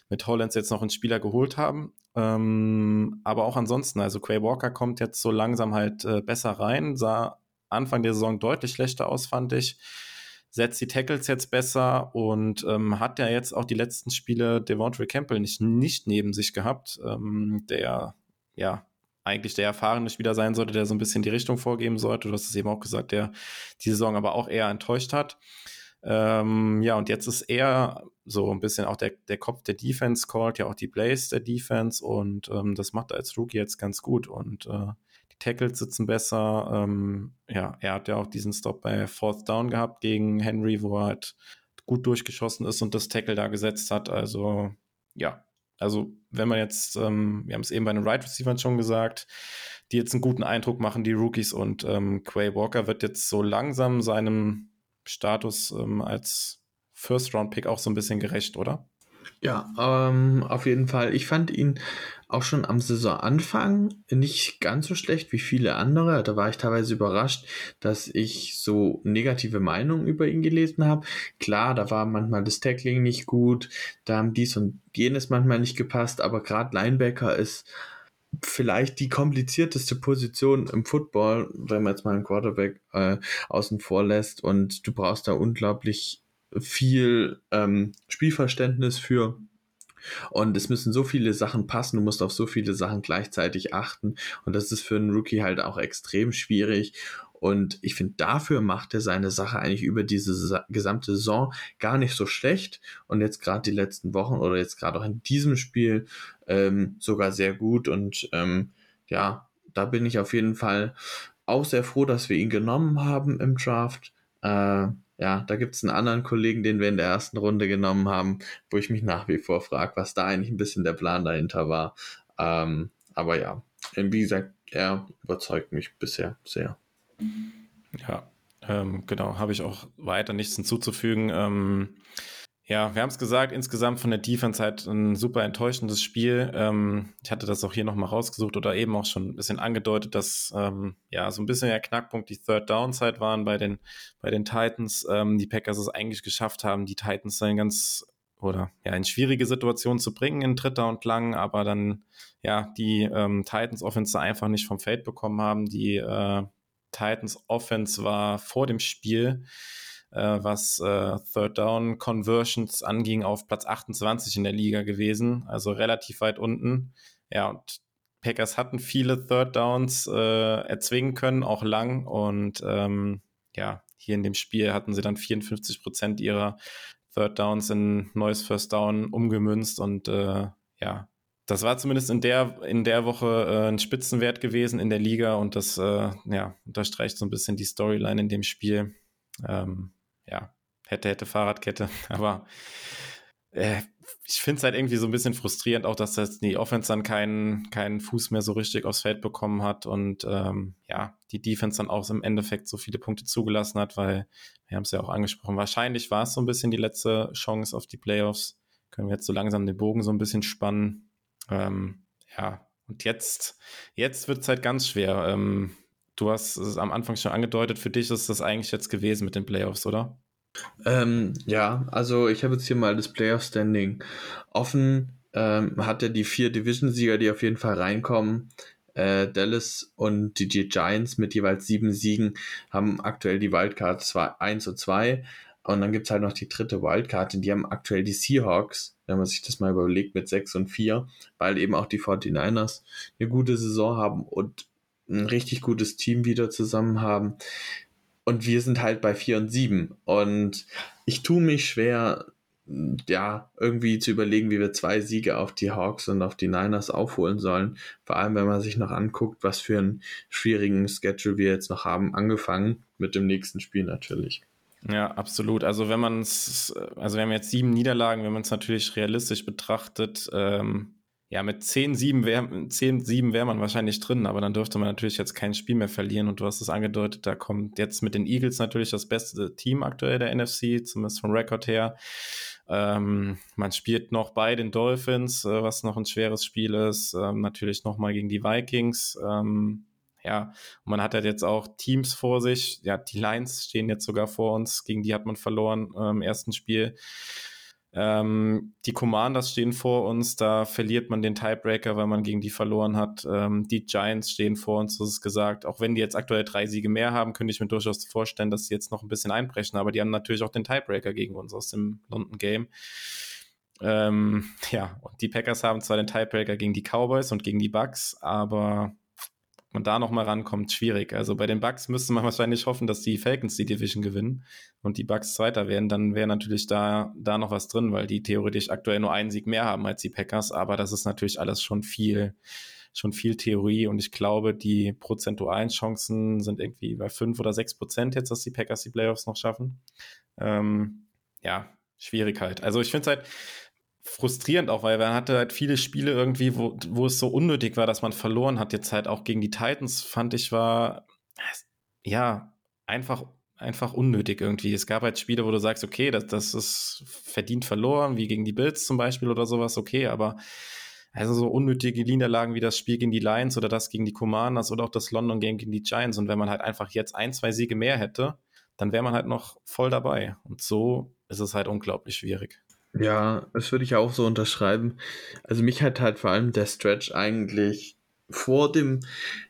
mit Hollands jetzt noch einen Spieler geholt haben. Ähm, aber auch ansonsten, also Quay Walker kommt jetzt so langsam halt äh, besser rein, sah Anfang der Saison deutlich schlechter aus, fand ich. Setzt die Tackles jetzt besser und ähm, hat ja jetzt auch die letzten Spiele Devontae Campbell nicht, nicht neben sich gehabt, ähm, der ja eigentlich der erfahrene Spieler sein sollte, der so ein bisschen die Richtung vorgeben sollte. Du hast es eben auch gesagt, der die Saison aber auch eher enttäuscht hat. Ähm, ja, und jetzt ist er so ein bisschen auch der, der Kopf der Defense, called ja auch die Plays der Defense und ähm, das macht er als Rookie jetzt ganz gut und äh, die Tackles sitzen besser. Ähm, ja, er hat ja auch diesen Stop bei Fourth Down gehabt gegen Henry, wo er halt gut durchgeschossen ist und das Tackle da gesetzt hat. Also, ja, also wenn man jetzt, ähm, wir haben es eben bei den Right Receivers schon gesagt, die jetzt einen guten Eindruck machen, die Rookies und ähm, Quay Walker wird jetzt so langsam seinem Status ähm, als First-Round-Pick auch so ein bisschen gerecht, oder? Ja, ähm, auf jeden Fall. Ich fand ihn auch schon am Saisonanfang nicht ganz so schlecht wie viele andere. Da war ich teilweise überrascht, dass ich so negative Meinungen über ihn gelesen habe. Klar, da war manchmal das Tackling nicht gut, da haben dies und jenes manchmal nicht gepasst, aber gerade Linebacker ist vielleicht die komplizierteste Position im Football, wenn man jetzt mal einen Quarterback äh, außen vor lässt und du brauchst da unglaublich viel ähm, Spielverständnis für. Und es müssen so viele Sachen passen, du musst auf so viele Sachen gleichzeitig achten. Und das ist für einen Rookie halt auch extrem schwierig. Und ich finde, dafür macht er seine Sache eigentlich über diese gesamte Saison gar nicht so schlecht. Und jetzt gerade die letzten Wochen oder jetzt gerade auch in diesem Spiel ähm, sogar sehr gut. Und ähm, ja, da bin ich auf jeden Fall auch sehr froh, dass wir ihn genommen haben im Draft. Äh, ja, da gibt es einen anderen Kollegen, den wir in der ersten Runde genommen haben, wo ich mich nach wie vor frage, was da eigentlich ein bisschen der Plan dahinter war. Ähm, aber ja, wie gesagt, er überzeugt mich bisher sehr. Ja, ähm, genau, habe ich auch weiter nichts hinzuzufügen. Ähm, ja, wir haben es gesagt, insgesamt von der Defense halt ein super enttäuschendes Spiel. Ähm, ich hatte das auch hier nochmal rausgesucht oder eben auch schon ein bisschen angedeutet, dass ähm, ja so ein bisschen der Knackpunkt die Third Downside waren bei den, bei den Titans. Ähm, die Packers es eigentlich geschafft haben, die Titans dann ganz oder ja in schwierige Situationen zu bringen in dritter und lang, aber dann ja die ähm, Titans Offense einfach nicht vom Feld bekommen haben. Die äh, Titans Offense war vor dem Spiel was äh, Third Down Conversions anging, auf Platz 28 in der Liga gewesen, also relativ weit unten. Ja, und Packers hatten viele Third Downs äh, erzwingen können, auch lang. Und ähm, ja, hier in dem Spiel hatten sie dann 54 Prozent ihrer Third Downs in neues First Down umgemünzt und äh, ja, das war zumindest in der, in der Woche äh, ein Spitzenwert gewesen in der Liga und das äh, ja, unterstreicht so ein bisschen die Storyline in dem Spiel. Ähm, ja, hätte, hätte Fahrradkette, aber äh, ich finde es halt irgendwie so ein bisschen frustrierend, auch dass das die Offense dann keinen, keinen Fuß mehr so richtig aufs Feld bekommen hat und ähm, ja, die Defense dann auch im Endeffekt so viele Punkte zugelassen hat, weil wir haben es ja auch angesprochen, wahrscheinlich war es so ein bisschen die letzte Chance auf die Playoffs. Können wir jetzt so langsam den Bogen so ein bisschen spannen. Ähm, ja, und jetzt, jetzt wird es halt ganz schwer. Ähm, Du hast es am Anfang schon angedeutet, für dich ist das eigentlich jetzt gewesen mit den Playoffs, oder? Ähm, ja, also ich habe jetzt hier mal das Playoff-Standing offen. Ähm, hat er die vier Division-Sieger, die auf jeden Fall reinkommen. Äh, Dallas und die Giants mit jeweils sieben Siegen haben aktuell die Wildcard 1 und 2. Und dann gibt es halt noch die dritte Wildcard, die haben aktuell die Seahawks, wenn man sich das mal überlegt, mit 6 und 4, weil eben auch die 49ers eine gute Saison haben und ein richtig gutes Team wieder zusammen haben. Und wir sind halt bei 4 und 7. Und ich tue mich schwer, ja, irgendwie zu überlegen, wie wir zwei Siege auf die Hawks und auf die Niners aufholen sollen. Vor allem, wenn man sich noch anguckt, was für einen schwierigen Schedule wir jetzt noch haben, angefangen mit dem nächsten Spiel natürlich. Ja, absolut. Also wenn man es, also wir haben jetzt sieben Niederlagen, wenn man es natürlich realistisch betrachtet, ähm, ja, mit 10-7 wäre 10, wär man wahrscheinlich drin, aber dann dürfte man natürlich jetzt kein Spiel mehr verlieren. Und du hast es angedeutet, da kommt jetzt mit den Eagles natürlich das beste Team aktuell der NFC, zumindest vom Rekord her. Ähm, man spielt noch bei den Dolphins, äh, was noch ein schweres Spiel ist. Ähm, natürlich nochmal gegen die Vikings. Ähm, ja, und man hat halt jetzt auch Teams vor sich. Ja, die Lions stehen jetzt sogar vor uns. Gegen die hat man verloren äh, im ersten Spiel. Ähm, die Commanders stehen vor uns, da verliert man den Tiebreaker, weil man gegen die verloren hat. Ähm, die Giants stehen vor uns, das ist gesagt. Auch wenn die jetzt aktuell drei Siege mehr haben, könnte ich mir durchaus vorstellen, dass sie jetzt noch ein bisschen einbrechen. Aber die haben natürlich auch den Tiebreaker gegen uns aus dem London Game. Ähm, ja, und die Packers haben zwar den Tiebreaker gegen die Cowboys und gegen die Bucks, aber man da nochmal rankommt, schwierig. Also bei den Bucks müsste man wahrscheinlich hoffen, dass die Falcons die Division gewinnen und die Bucks Zweiter werden. Dann wäre natürlich da, da noch was drin, weil die theoretisch aktuell nur einen Sieg mehr haben als die Packers. Aber das ist natürlich alles schon viel, schon viel Theorie. Und ich glaube, die prozentualen Chancen sind irgendwie bei fünf oder sechs Prozent jetzt, dass die Packers die Playoffs noch schaffen. Ähm, ja, Schwierigkeit. Also ich finde es halt, frustrierend auch, weil man hatte halt viele Spiele irgendwie, wo, wo es so unnötig war, dass man verloren hat. Jetzt halt auch gegen die Titans fand ich war, ja, einfach, einfach unnötig irgendwie. Es gab halt Spiele, wo du sagst, okay, das, das ist verdient verloren, wie gegen die Bills zum Beispiel oder sowas, okay, aber also so unnötige Niederlagen wie das Spiel gegen die Lions oder das gegen die Commanders oder auch das London Game gegen die Giants. Und wenn man halt einfach jetzt ein, zwei Siege mehr hätte, dann wäre man halt noch voll dabei. Und so ist es halt unglaublich schwierig. Ja, das würde ich auch so unterschreiben. Also mich hat halt vor allem der Stretch eigentlich vor dem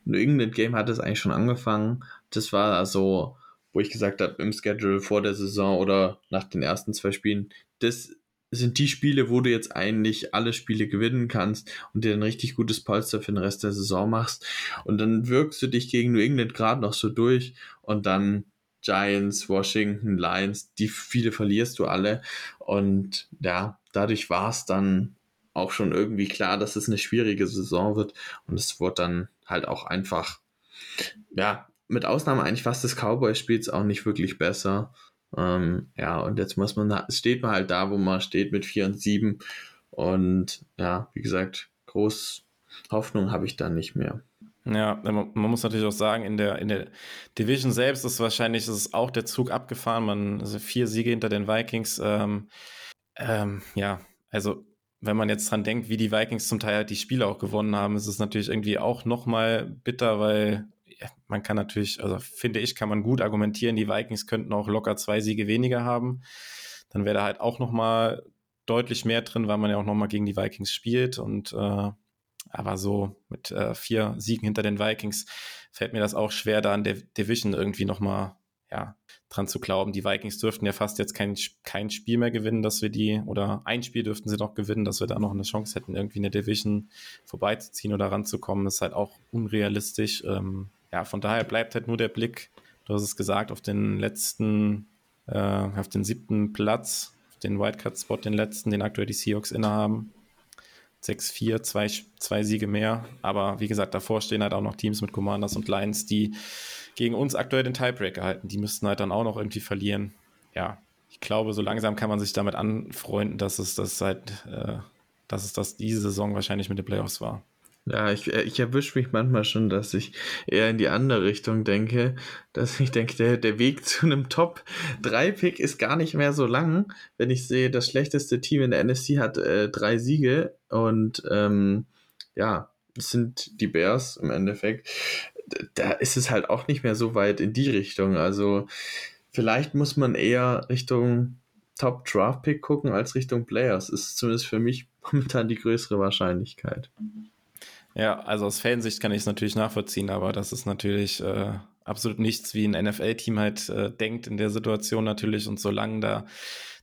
New England Game hat es eigentlich schon angefangen. Das war also, wo ich gesagt habe, im Schedule vor der Saison oder nach den ersten zwei Spielen, das sind die Spiele, wo du jetzt eigentlich alle Spiele gewinnen kannst und dir ein richtig gutes Polster für den Rest der Saison machst. Und dann wirkst du dich gegen New England gerade noch so durch und dann Giants, Washington, Lions, die viele verlierst du alle. Und ja, dadurch war es dann auch schon irgendwie klar, dass es eine schwierige Saison wird. Und es wurde dann halt auch einfach, ja, mit Ausnahme eigentlich fast des Cowboys-Spiels auch nicht wirklich besser. Ähm, ja, und jetzt muss man, steht man halt da, wo man steht mit 4 und 7. Und ja, wie gesagt, groß Hoffnung habe ich da nicht mehr. Ja, man, muss natürlich auch sagen, in der, in der Division selbst ist wahrscheinlich ist auch der Zug abgefahren. Man, also vier Siege hinter den Vikings. Ähm, ähm, ja, also wenn man jetzt dran denkt, wie die Vikings zum Teil halt die Spiele auch gewonnen haben, ist es natürlich irgendwie auch nochmal bitter, weil ja, man kann natürlich, also finde ich, kann man gut argumentieren, die Vikings könnten auch locker zwei Siege weniger haben. Dann wäre da halt auch nochmal deutlich mehr drin, weil man ja auch nochmal gegen die Vikings spielt und äh, aber so mit äh, vier Siegen hinter den Vikings fällt mir das auch schwer, da an der Division irgendwie nochmal ja, dran zu glauben. Die Vikings dürften ja fast jetzt kein, kein Spiel mehr gewinnen, dass wir die, oder ein Spiel dürften sie noch gewinnen, dass wir da noch eine Chance hätten, irgendwie eine Division vorbeizuziehen oder ranzukommen. Das ist halt auch unrealistisch. Ähm, ja, von daher bleibt halt nur der Blick, du hast es gesagt, auf den letzten, äh, auf den siebten Platz, auf den Wildcard-Spot, den letzten, den aktuell die Seahawks innehaben. 6-4, zwei, zwei Siege mehr. Aber wie gesagt, davor stehen halt auch noch Teams mit Commanders und Lions, die gegen uns aktuell den Tiebreaker halten. Die müssten halt dann auch noch irgendwie verlieren. Ja, ich glaube, so langsam kann man sich damit anfreunden, dass es das seit, äh, dass es das diese Saison wahrscheinlich mit den Playoffs war. Ja, ich, äh, ich erwische mich manchmal schon, dass ich eher in die andere Richtung denke, dass ich denke, der, der Weg zu einem Top-3-Pick ist gar nicht mehr so lang, wenn ich sehe, das schlechteste Team in der NFC hat äh, drei Siege und ähm, ja, das sind die Bears im Endeffekt. Da ist es halt auch nicht mehr so weit in die Richtung. Also vielleicht muss man eher Richtung Top-Draft-Pick gucken als Richtung Players. Ist zumindest für mich momentan die größere Wahrscheinlichkeit. Ja, also aus Fansicht kann ich es natürlich nachvollziehen, aber das ist natürlich äh, absolut nichts, wie ein NFL-Team halt äh, denkt in der Situation natürlich. Und solange da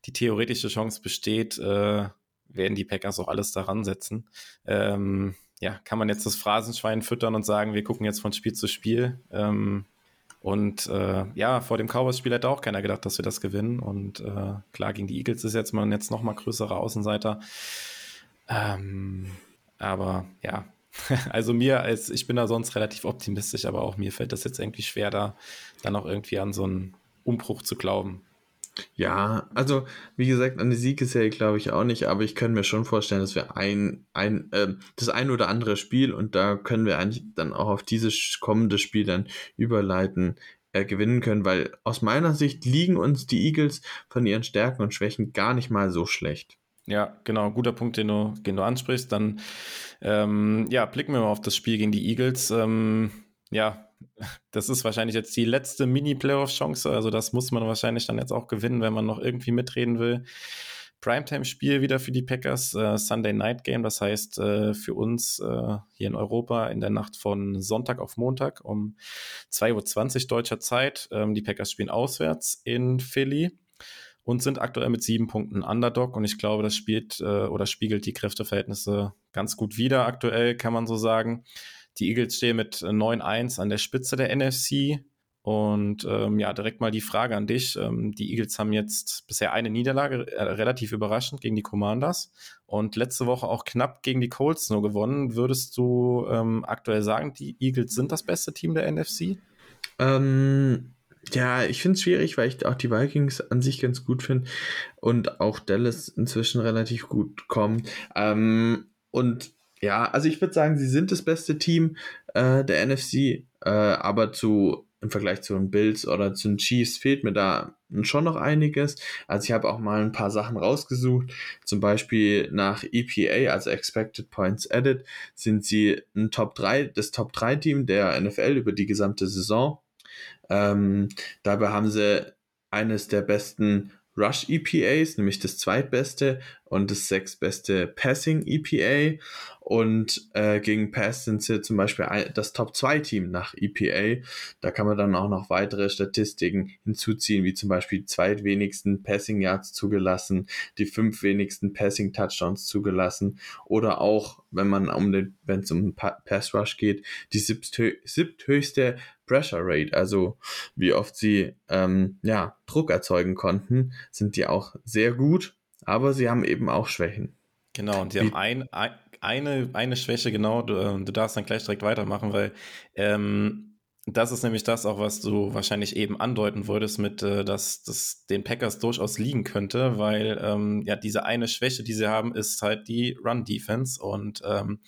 die theoretische Chance besteht, äh, werden die Packers auch alles daran setzen. Ähm, ja, kann man jetzt das Phrasenschwein füttern und sagen, wir gucken jetzt von Spiel zu Spiel. Ähm, Und äh, ja, vor dem Cowboys-Spiel hätte auch keiner gedacht, dass wir das gewinnen. Und äh, klar, gegen die Eagles ist jetzt man jetzt noch mal größere Außenseiter. Ähm, aber ja, also mir als, ich bin da sonst relativ optimistisch, aber auch mir fällt das jetzt irgendwie schwer, da dann auch irgendwie an so einen Umbruch zu glauben. Ja, also wie gesagt, an die Siegesserie glaube ich auch nicht, aber ich könnte mir schon vorstellen, dass wir ein, ein äh, das ein oder andere Spiel und da können wir eigentlich dann auch auf dieses kommende Spiel dann überleiten, äh, gewinnen können, weil aus meiner Sicht liegen uns die Eagles von ihren Stärken und Schwächen gar nicht mal so schlecht. Ja, genau, guter Punkt, den du, den du ansprichst. Dann ähm, ja, blicken wir mal auf das Spiel gegen die Eagles. Ähm, ja, das ist wahrscheinlich jetzt die letzte Mini-Playoff-Chance. Also das muss man wahrscheinlich dann jetzt auch gewinnen, wenn man noch irgendwie mitreden will. Primetime-Spiel wieder für die Packers, äh, Sunday Night Game, das heißt äh, für uns äh, hier in Europa in der Nacht von Sonntag auf Montag um 2.20 Uhr deutscher Zeit. Ähm, die Packers spielen auswärts in Philly und sind aktuell mit sieben Punkten Underdog. Und ich glaube, das spielt äh, oder spiegelt die Kräfteverhältnisse ganz gut wider. Aktuell kann man so sagen. Die Eagles stehen mit 9-1 an der Spitze der NFC. Und ähm, ja, direkt mal die Frage an dich. Ähm, die Eagles haben jetzt bisher eine Niederlage, äh, relativ überraschend gegen die Commanders und letzte Woche auch knapp gegen die Colts nur gewonnen. Würdest du ähm, aktuell sagen, die Eagles sind das beste Team der NFC? Ähm, ja, ich finde es schwierig, weil ich auch die Vikings an sich ganz gut finde und auch Dallas inzwischen relativ gut kommt. Ähm, und ja, also ich würde sagen, sie sind das beste Team äh, der NFC, äh, aber zu im Vergleich zu den Bills oder zu den Chiefs fehlt mir da schon noch einiges. Also ich habe auch mal ein paar Sachen rausgesucht. Zum Beispiel nach EPA, also Expected Points Added, sind sie ein Top 3, das Top 3 Team der NFL über die gesamte Saison. Ähm, dabei haben sie eines der besten Rush EPAs, nämlich das zweitbeste und das sechstbeste Passing EPA. Und äh, gegen Pass sind sie zum Beispiel ein, das Top 2 Team nach EPA. Da kann man dann auch noch weitere Statistiken hinzuziehen, wie zum Beispiel die zweitwenigsten Passing Yards zugelassen, die fünf wenigsten Passing Touchdowns zugelassen oder auch, wenn man um den, wenn es um Pass Rush geht, die siebthöchste Pressure Rate, also wie oft sie ähm, ja, Druck erzeugen konnten, sind die auch sehr gut, aber sie haben eben auch Schwächen. Genau, und sie haben ein, ein, eine, eine Schwäche, genau, du, ähm, du darfst dann gleich direkt weitermachen, weil ähm, das ist nämlich das auch, was du wahrscheinlich eben andeuten wolltest, mit, äh, dass das den Packers durchaus liegen könnte, weil ähm, ja diese eine Schwäche, die sie haben, ist halt die Run-Defense und ähm,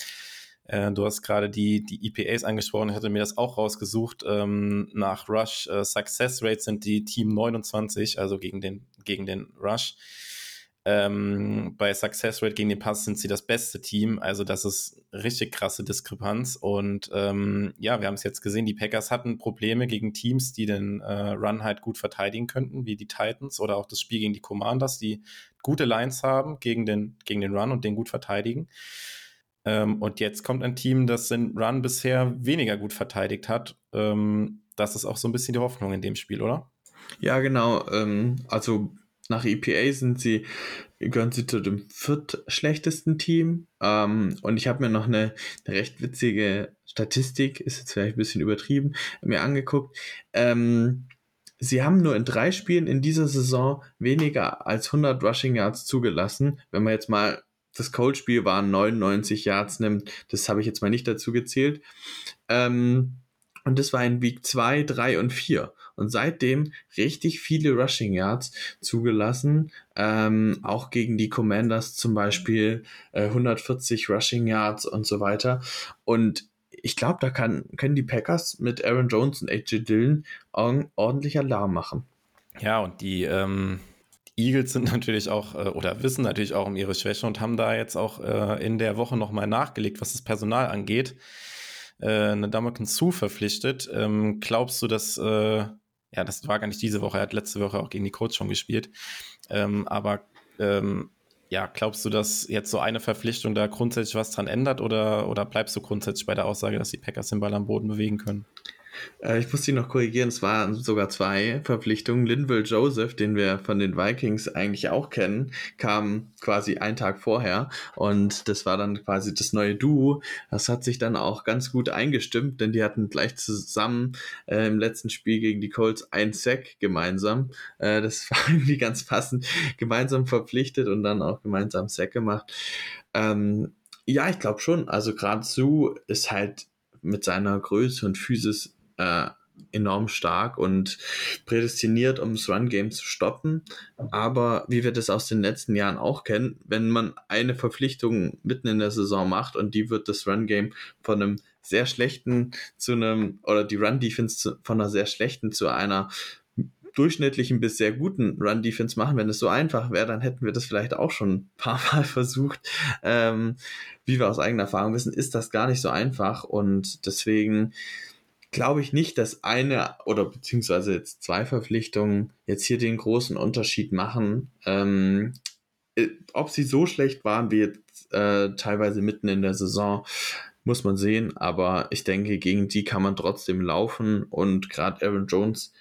äh, du hast gerade die, die EPAs angesprochen, ich hatte mir das auch rausgesucht. Ähm, nach Rush äh, Success Rate sind die Team 29, also gegen den, gegen den Rush. Ähm, bei Success Rate gegen den Pass sind sie das beste Team. Also das ist richtig krasse Diskrepanz. Und ähm, ja, wir haben es jetzt gesehen, die Packers hatten Probleme gegen Teams, die den äh, Run halt gut verteidigen könnten, wie die Titans oder auch das Spiel gegen die Commanders, die gute Lines haben gegen den, gegen den Run und den gut verteidigen. Ähm, und jetzt kommt ein Team, das den Run bisher weniger gut verteidigt hat. Ähm, das ist auch so ein bisschen die Hoffnung in dem Spiel, oder? Ja, genau. Ähm, also nach EPA sind sie, gehören sie zu dem viertschlechtesten Team. Ähm, und ich habe mir noch eine, eine, recht witzige Statistik, ist jetzt vielleicht ein bisschen übertrieben, mir angeguckt. Ähm, sie haben nur in drei Spielen in dieser Saison weniger als 100 Rushing Yards zugelassen. Wenn man jetzt mal das Cold-Spiel waren 99 Yards nimmt, das habe ich jetzt mal nicht dazu gezählt. Ähm, und das war in Week 2, 3 und 4. Und seitdem richtig viele Rushing Yards zugelassen. Ähm, auch gegen die Commanders zum Beispiel äh, 140 Rushing Yards und so weiter. Und ich glaube, da kann, können die Packers mit Aaron Jones und AJ Dillon ordentlich Alarm machen. Ja, und die, ähm, Eagles sind natürlich auch äh, oder wissen natürlich auch um ihre Schwäche und haben da jetzt auch äh, in der Woche nochmal nachgelegt, was das Personal angeht. Äh, eine Damaken zu verpflichtet. Ähm, glaubst du, dass, ja, das war gar nicht diese Woche, er hat letzte Woche auch gegen die Coach schon gespielt. Ähm, aber ähm, ja, glaubst du, dass jetzt so eine Verpflichtung da grundsätzlich was dran ändert oder, oder bleibst du grundsätzlich bei der Aussage, dass die Packers den Ball am Boden bewegen können? Äh, ich muss die noch korrigieren, es waren sogar zwei Verpflichtungen. Linville Joseph, den wir von den Vikings eigentlich auch kennen, kam quasi einen Tag vorher und das war dann quasi das neue Duo. Das hat sich dann auch ganz gut eingestimmt, denn die hatten gleich zusammen äh, im letzten Spiel gegen die Colts ein Sack gemeinsam. Äh, das war irgendwie ganz passend. Gemeinsam verpflichtet und dann auch gemeinsam Sack gemacht. Ähm, ja, ich glaube schon. Also gerade Sue ist halt mit seiner Größe und Physis äh, enorm stark und prädestiniert, um das Run-Game zu stoppen. Aber wie wir das aus den letzten Jahren auch kennen, wenn man eine Verpflichtung mitten in der Saison macht und die wird das Run-Game von einem sehr schlechten zu einem, oder die Run-Defense von einer sehr schlechten zu einer durchschnittlichen bis sehr guten Run-Defense machen. Wenn es so einfach wäre, dann hätten wir das vielleicht auch schon ein paar Mal versucht. Ähm, wie wir aus eigener Erfahrung wissen, ist das gar nicht so einfach und deswegen glaube ich nicht, dass eine oder beziehungsweise jetzt zwei Verpflichtungen jetzt hier den großen Unterschied machen. Ähm, äh, ob sie so schlecht waren wie jetzt äh, teilweise mitten in der Saison, muss man sehen. Aber ich denke, gegen die kann man trotzdem laufen und gerade Aaron Jones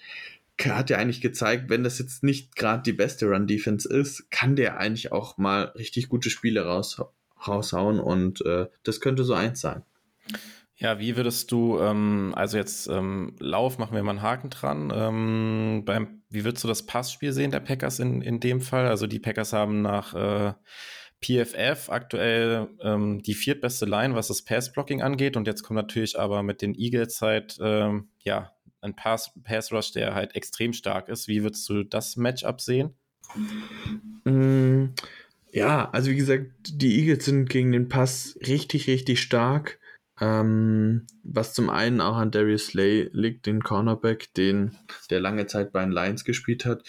hat ja eigentlich gezeigt, wenn das jetzt nicht gerade die beste Run-Defense ist, kann der eigentlich auch mal richtig gute Spiele raus, raushauen und äh, das könnte so eins sein. Ja, wie würdest du, ähm, also jetzt ähm, Lauf, machen wir mal einen Haken dran. Ähm, beim, wie würdest du das Passspiel sehen der Packers in, in dem Fall? Also die Packers haben nach äh, PFF aktuell ähm, die viertbeste Line, was das Pass-Blocking angeht. Und jetzt kommt natürlich aber mit den Eagles halt, ähm, ja, ein Pass, Pass Rush, der halt extrem stark ist. Wie würdest du das Matchup sehen? Mm, ja, also wie gesagt, die Eagles sind gegen den Pass richtig, richtig stark. Ähm, was zum einen auch an Darius Slay liegt, den Cornerback, den, der lange Zeit bei den Lions gespielt hat.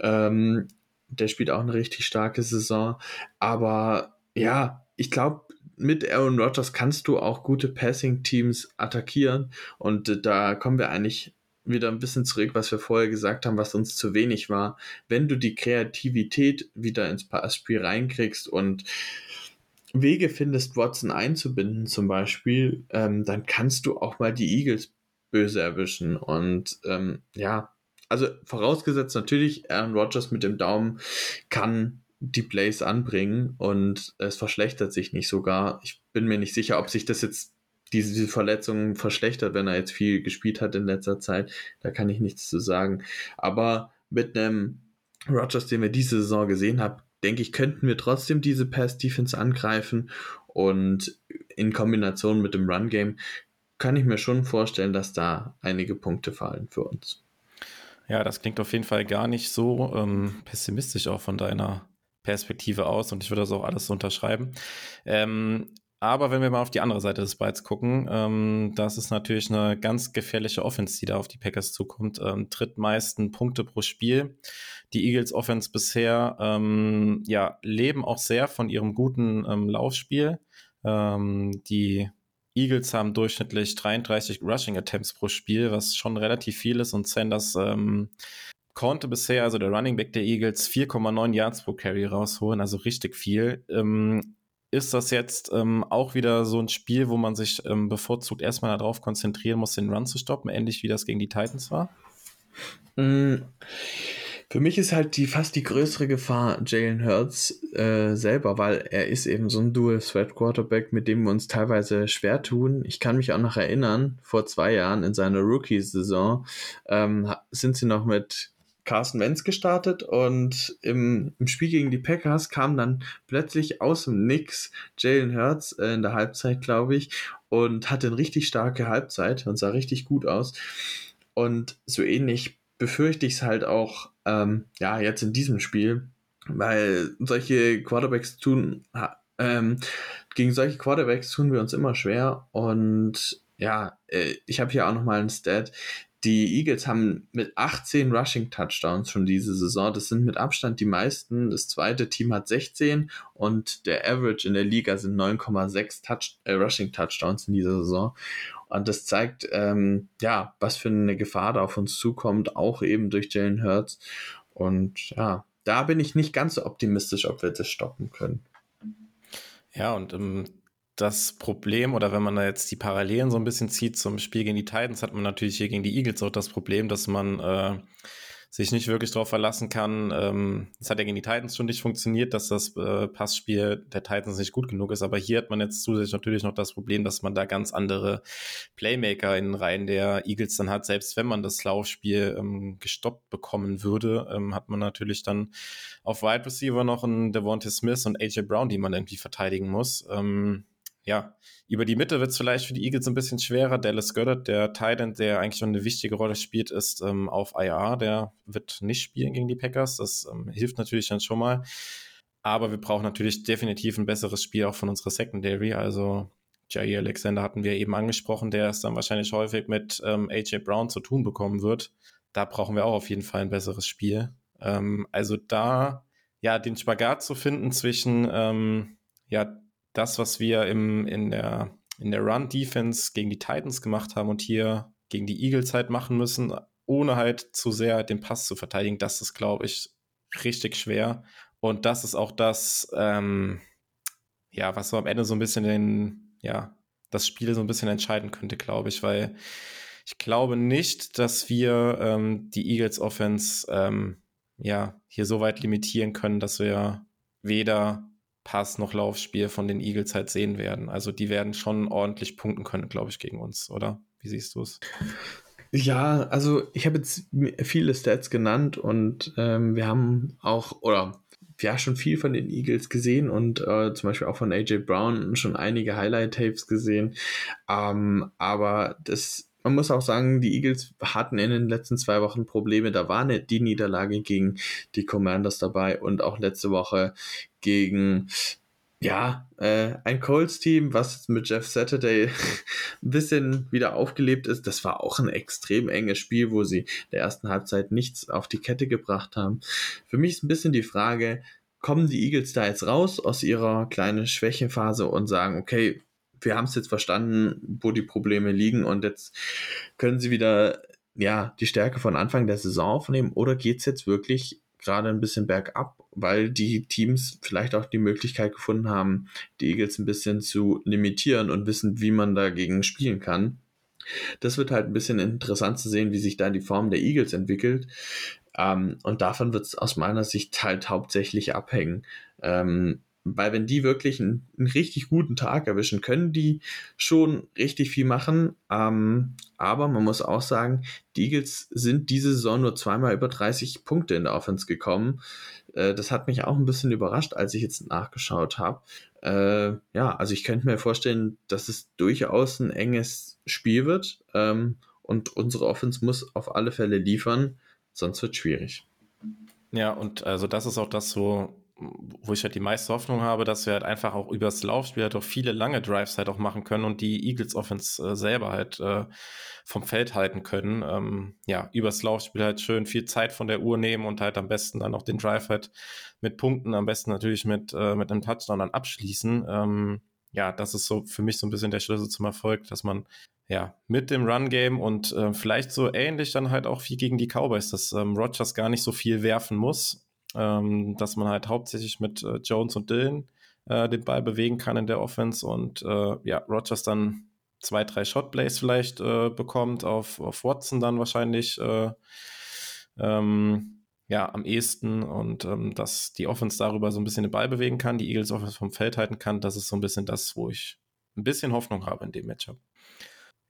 Ähm, der spielt auch eine richtig starke Saison. Aber ja, ich glaube, mit Aaron Rodgers kannst du auch gute Passing-Teams attackieren. Und äh, da kommen wir eigentlich wieder ein bisschen zurück, was wir vorher gesagt haben, was uns zu wenig war. Wenn du die Kreativität wieder ins Passspiel reinkriegst und Wege findest, Watson einzubinden, zum Beispiel, ähm, dann kannst du auch mal die Eagles böse erwischen. Und ähm, ja, also vorausgesetzt natürlich, Aaron Rodgers mit dem Daumen kann die Plays anbringen und es verschlechtert sich nicht sogar. Ich bin mir nicht sicher, ob sich das jetzt diese, diese Verletzung verschlechtert, wenn er jetzt viel gespielt hat in letzter Zeit. Da kann ich nichts zu sagen. Aber mit einem Rodgers, den wir diese Saison gesehen haben, denke ich, könnten wir trotzdem diese Pass-Defense angreifen und in Kombination mit dem Run-Game kann ich mir schon vorstellen, dass da einige Punkte fallen für uns. Ja, das klingt auf jeden Fall gar nicht so ähm, pessimistisch auch von deiner Perspektive aus und ich würde das auch alles so unterschreiben. Ähm, aber wenn wir mal auf die andere Seite des Balls gucken, ähm, das ist natürlich eine ganz gefährliche Offense, die da auf die Packers zukommt. Ähm, drittmeisten Punkte pro Spiel. Die Eagles Offense bisher, ähm, ja, leben auch sehr von ihrem guten ähm, Laufspiel. Ähm, die Eagles haben durchschnittlich 33 Rushing Attempts pro Spiel, was schon relativ viel ist und Sanders ähm, konnte bisher, also der Running Back der Eagles, 4,9 Yards pro Carry rausholen, also richtig viel. Ähm, ist das jetzt ähm, auch wieder so ein Spiel, wo man sich ähm, bevorzugt erstmal darauf konzentrieren muss, den Run zu stoppen, ähnlich wie das gegen die Titans war? Mm. Für mich ist halt die fast die größere Gefahr Jalen Hurts äh, selber, weil er ist eben so ein Dual Threat Quarterback, mit dem wir uns teilweise schwer tun. Ich kann mich auch noch erinnern, vor zwei Jahren in seiner Rookie-Saison ähm, sind sie noch mit Carsten Wentz gestartet und im, im Spiel gegen die Packers kam dann plötzlich aus dem Nix Jalen Hurts äh, in der Halbzeit, glaube ich, und hatte eine richtig starke Halbzeit und sah richtig gut aus. Und so ähnlich befürchte ich es halt auch, ähm, ja, jetzt in diesem Spiel, weil solche Quarterbacks tun, ähm, gegen solche Quarterbacks tun wir uns immer schwer und ja, äh, ich habe hier auch nochmal ein Stat. Die Eagles haben mit 18 Rushing Touchdowns schon diese Saison. Das sind mit Abstand die meisten. Das zweite Team hat 16 und der Average in der Liga sind 9,6 Touch äh, Rushing Touchdowns in dieser Saison. Und das zeigt, ähm, ja, was für eine Gefahr da auf uns zukommt, auch eben durch Jalen Hurts. Und ja, da bin ich nicht ganz so optimistisch, ob wir das stoppen können. Ja, und ähm, das Problem, oder wenn man da jetzt die Parallelen so ein bisschen zieht zum Spiel gegen die Titans, hat man natürlich hier gegen die Eagles auch das Problem, dass man äh, sich nicht wirklich darauf verlassen kann. Ähm, es hat ja gegen die Titans schon nicht funktioniert, dass das äh, Passspiel der Titans nicht gut genug ist. Aber hier hat man jetzt zusätzlich natürlich noch das Problem, dass man da ganz andere Playmaker in den Reihen der Eagles dann hat. Selbst wenn man das Laufspiel ähm, gestoppt bekommen würde, ähm, hat man natürlich dann auf Wide Receiver noch einen Devontae Smith und AJ Brown, die man irgendwie verteidigen muss. Ähm, ja, über die Mitte wird es vielleicht für die Eagles ein bisschen schwerer. Dallas Goddard, der Titan, der eigentlich schon eine wichtige Rolle spielt, ist ähm, auf IR. Der wird nicht spielen gegen die Packers. Das ähm, hilft natürlich dann schon mal. Aber wir brauchen natürlich definitiv ein besseres Spiel auch von unserer Secondary. Also Jair Alexander hatten wir eben angesprochen, der es dann wahrscheinlich häufig mit ähm, AJ Brown zu tun bekommen wird. Da brauchen wir auch auf jeden Fall ein besseres Spiel. Ähm, also da ja den Spagat zu finden zwischen ähm, ja das, was wir im, in der, in der Run-Defense gegen die Titans gemacht haben und hier gegen die Eagles halt machen müssen, ohne halt zu sehr den Pass zu verteidigen, das ist, glaube ich, richtig schwer. Und das ist auch das, ähm, ja, was so am Ende so ein bisschen den, ja, das Spiel so ein bisschen entscheiden könnte, glaube ich, weil ich glaube nicht, dass wir ähm, die Eagles Offense ähm, ja hier so weit limitieren können, dass wir weder Pass noch Laufspiel von den Eagles halt sehen werden. Also die werden schon ordentlich punkten können, glaube ich, gegen uns, oder? Wie siehst du es? Ja, also ich habe jetzt viele Stats genannt und ähm, wir haben auch, oder ja, schon viel von den Eagles gesehen und äh, zum Beispiel auch von AJ Brown schon einige Highlight-Tapes gesehen. Ähm, aber das man muss auch sagen, die Eagles hatten in den letzten zwei Wochen Probleme. Da war nicht die Niederlage gegen die Commanders dabei und auch letzte Woche gegen ja, äh, ein Colts-Team, was mit Jeff Saturday ein bisschen wieder aufgelebt ist. Das war auch ein extrem enges Spiel, wo sie der ersten Halbzeit nichts auf die Kette gebracht haben. Für mich ist ein bisschen die Frage, kommen die Eagles da jetzt raus aus ihrer kleinen Schwächephase und sagen, okay, wir haben es jetzt verstanden, wo die Probleme liegen und jetzt können sie wieder ja, die Stärke von Anfang der Saison aufnehmen oder geht es jetzt wirklich gerade ein bisschen bergab, weil die Teams vielleicht auch die Möglichkeit gefunden haben, die Eagles ein bisschen zu limitieren und wissen, wie man dagegen spielen kann. Das wird halt ein bisschen interessant zu sehen, wie sich da die Form der Eagles entwickelt. Ähm, und davon wird es aus meiner Sicht halt hauptsächlich abhängen. Ähm, weil wenn die wirklich einen, einen, richtig guten Tag erwischen, können die schon richtig viel machen. Ähm, aber man muss auch sagen, die Eagles sind diese Saison nur zweimal über 30 Punkte in der Offense gekommen. Äh, das hat mich auch ein bisschen überrascht, als ich jetzt nachgeschaut habe. Äh, ja, also ich könnte mir vorstellen, dass es durchaus ein enges Spiel wird. Ähm, und unsere Offense muss auf alle Fälle liefern, sonst wird es schwierig. Ja, und also das ist auch das, so wo ich halt die meiste Hoffnung habe, dass wir halt einfach auch übers Laufspiel halt auch viele lange Drives halt auch machen können und die Eagles Offense äh, selber halt äh, vom Feld halten können. Ähm, ja, übers Laufspiel halt schön viel Zeit von der Uhr nehmen und halt am besten dann auch den Drive halt mit Punkten, am besten natürlich mit, äh, mit einem Touchdown dann abschließen. Ähm, ja, das ist so für mich so ein bisschen der Schlüssel zum Erfolg, dass man ja, mit dem Run-Game und äh, vielleicht so ähnlich dann halt auch wie gegen die Cowboys, dass ähm, Rogers gar nicht so viel werfen muss, ähm, dass man halt hauptsächlich mit äh, Jones und Dylan äh, den Ball bewegen kann in der Offense und äh, ja, Rogers dann zwei, drei Shotplays vielleicht äh, bekommt, auf, auf Watson dann wahrscheinlich äh, ähm, ja, am ehesten und ähm, dass die Offense darüber so ein bisschen den Ball bewegen kann, die Eagles Offense vom Feld halten kann, das ist so ein bisschen das, wo ich ein bisschen Hoffnung habe in dem Matchup.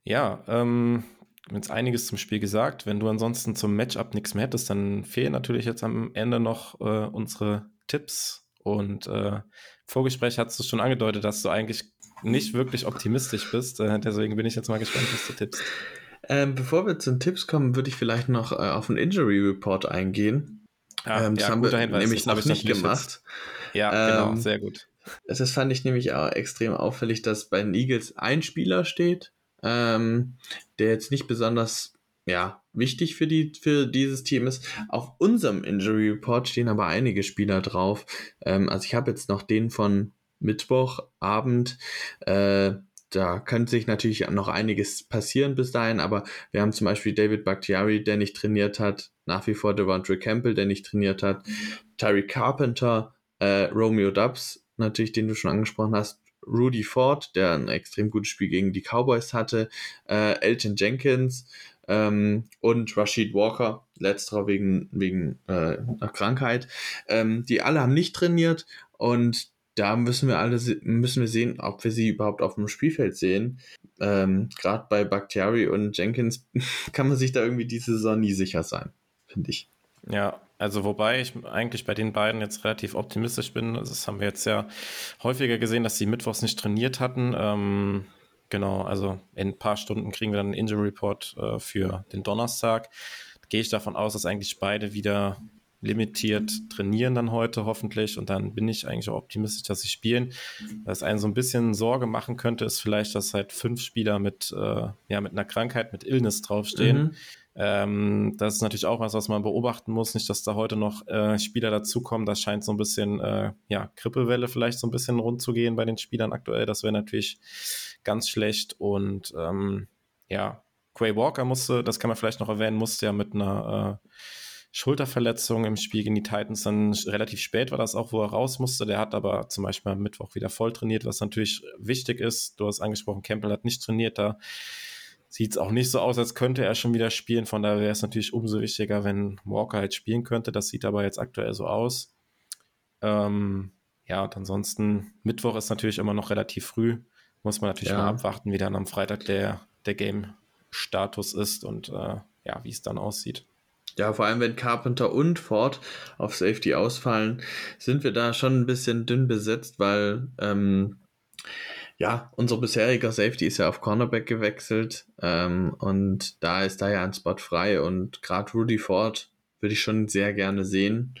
Ja, ähm, jetzt einiges zum Spiel gesagt. Wenn du ansonsten zum Matchup nichts mehr hättest, dann fehlen natürlich jetzt am Ende noch äh, unsere Tipps. Und äh, Vorgespräch hast du schon angedeutet, dass du eigentlich nicht wirklich optimistisch bist. Äh, deswegen bin ich jetzt mal gespannt, was du tippst. Ähm, bevor wir zu den Tipps kommen, würde ich vielleicht noch äh, auf den Injury Report eingehen. Ah, ähm, das ja, haben wir Hinweis. nämlich noch nicht gemacht. Jetzt. Ja, genau, ähm, sehr gut. Das fand ich nämlich auch extrem auffällig, dass bei den Eagles ein Spieler steht, ähm, der jetzt nicht besonders ja, wichtig für, die, für dieses Team ist. Auf unserem Injury Report stehen aber einige Spieler drauf. Ähm, also ich habe jetzt noch den von Mittwochabend. Äh, da könnte sich natürlich noch einiges passieren bis dahin, aber wir haben zum Beispiel David Bakhtiari, der nicht trainiert hat, nach wie vor Devontre Campbell, der nicht trainiert hat, Terry Carpenter, äh, Romeo Dubs, natürlich, den du schon angesprochen hast, Rudy Ford, der ein extrem gutes Spiel gegen die Cowboys hatte, äh, Elton Jenkins ähm, und Rashid Walker, letzterer wegen, wegen äh, einer Krankheit. Ähm, die alle haben nicht trainiert und da müssen wir alle müssen wir sehen, ob wir sie überhaupt auf dem Spielfeld sehen. Ähm, Gerade bei Bakhtiari und Jenkins kann man sich da irgendwie diese Saison nie sicher sein, finde ich. Ja, also wobei ich eigentlich bei den beiden jetzt relativ optimistisch bin. Das haben wir jetzt ja häufiger gesehen, dass sie mittwochs nicht trainiert hatten. Ähm, genau, also in ein paar Stunden kriegen wir dann einen Injury Report äh, für den Donnerstag. Gehe ich davon aus, dass eigentlich beide wieder limitiert trainieren dann heute hoffentlich und dann bin ich eigentlich auch optimistisch, dass sie spielen. Was einen so ein bisschen Sorge machen könnte, ist vielleicht, dass halt fünf Spieler mit, äh, ja, mit einer Krankheit, mit Illness draufstehen. Mhm. Ähm, das ist natürlich auch was, was man beobachten muss. Nicht, dass da heute noch äh, Spieler dazukommen. Das scheint so ein bisschen, äh, ja, Grippewelle vielleicht so ein bisschen rund zu gehen bei den Spielern aktuell. Das wäre natürlich ganz schlecht. Und ähm, ja, Quay Walker musste, das kann man vielleicht noch erwähnen, musste ja mit einer äh, Schulterverletzung im Spiel gegen die Titans dann relativ spät war das auch, wo er raus musste. Der hat aber zum Beispiel am Mittwoch wieder voll trainiert, was natürlich wichtig ist. Du hast angesprochen, Campbell hat nicht trainiert da sieht es auch nicht so aus, als könnte er schon wieder spielen. Von daher wäre es natürlich umso wichtiger, wenn Walker halt spielen könnte. Das sieht aber jetzt aktuell so aus. Ähm, ja, und ansonsten, Mittwoch ist natürlich immer noch relativ früh. Muss man natürlich ja. mal abwarten, wie dann am Freitag der, der Game-Status ist und äh, ja, wie es dann aussieht. Ja, vor allem wenn Carpenter und Ford auf Safety ausfallen, sind wir da schon ein bisschen dünn besetzt, weil ähm, ja, unser bisheriger Safety ist ja auf Cornerback gewechselt ähm, und da ist da ja ein Spot frei und gerade Rudy Ford würde ich schon sehr gerne sehen.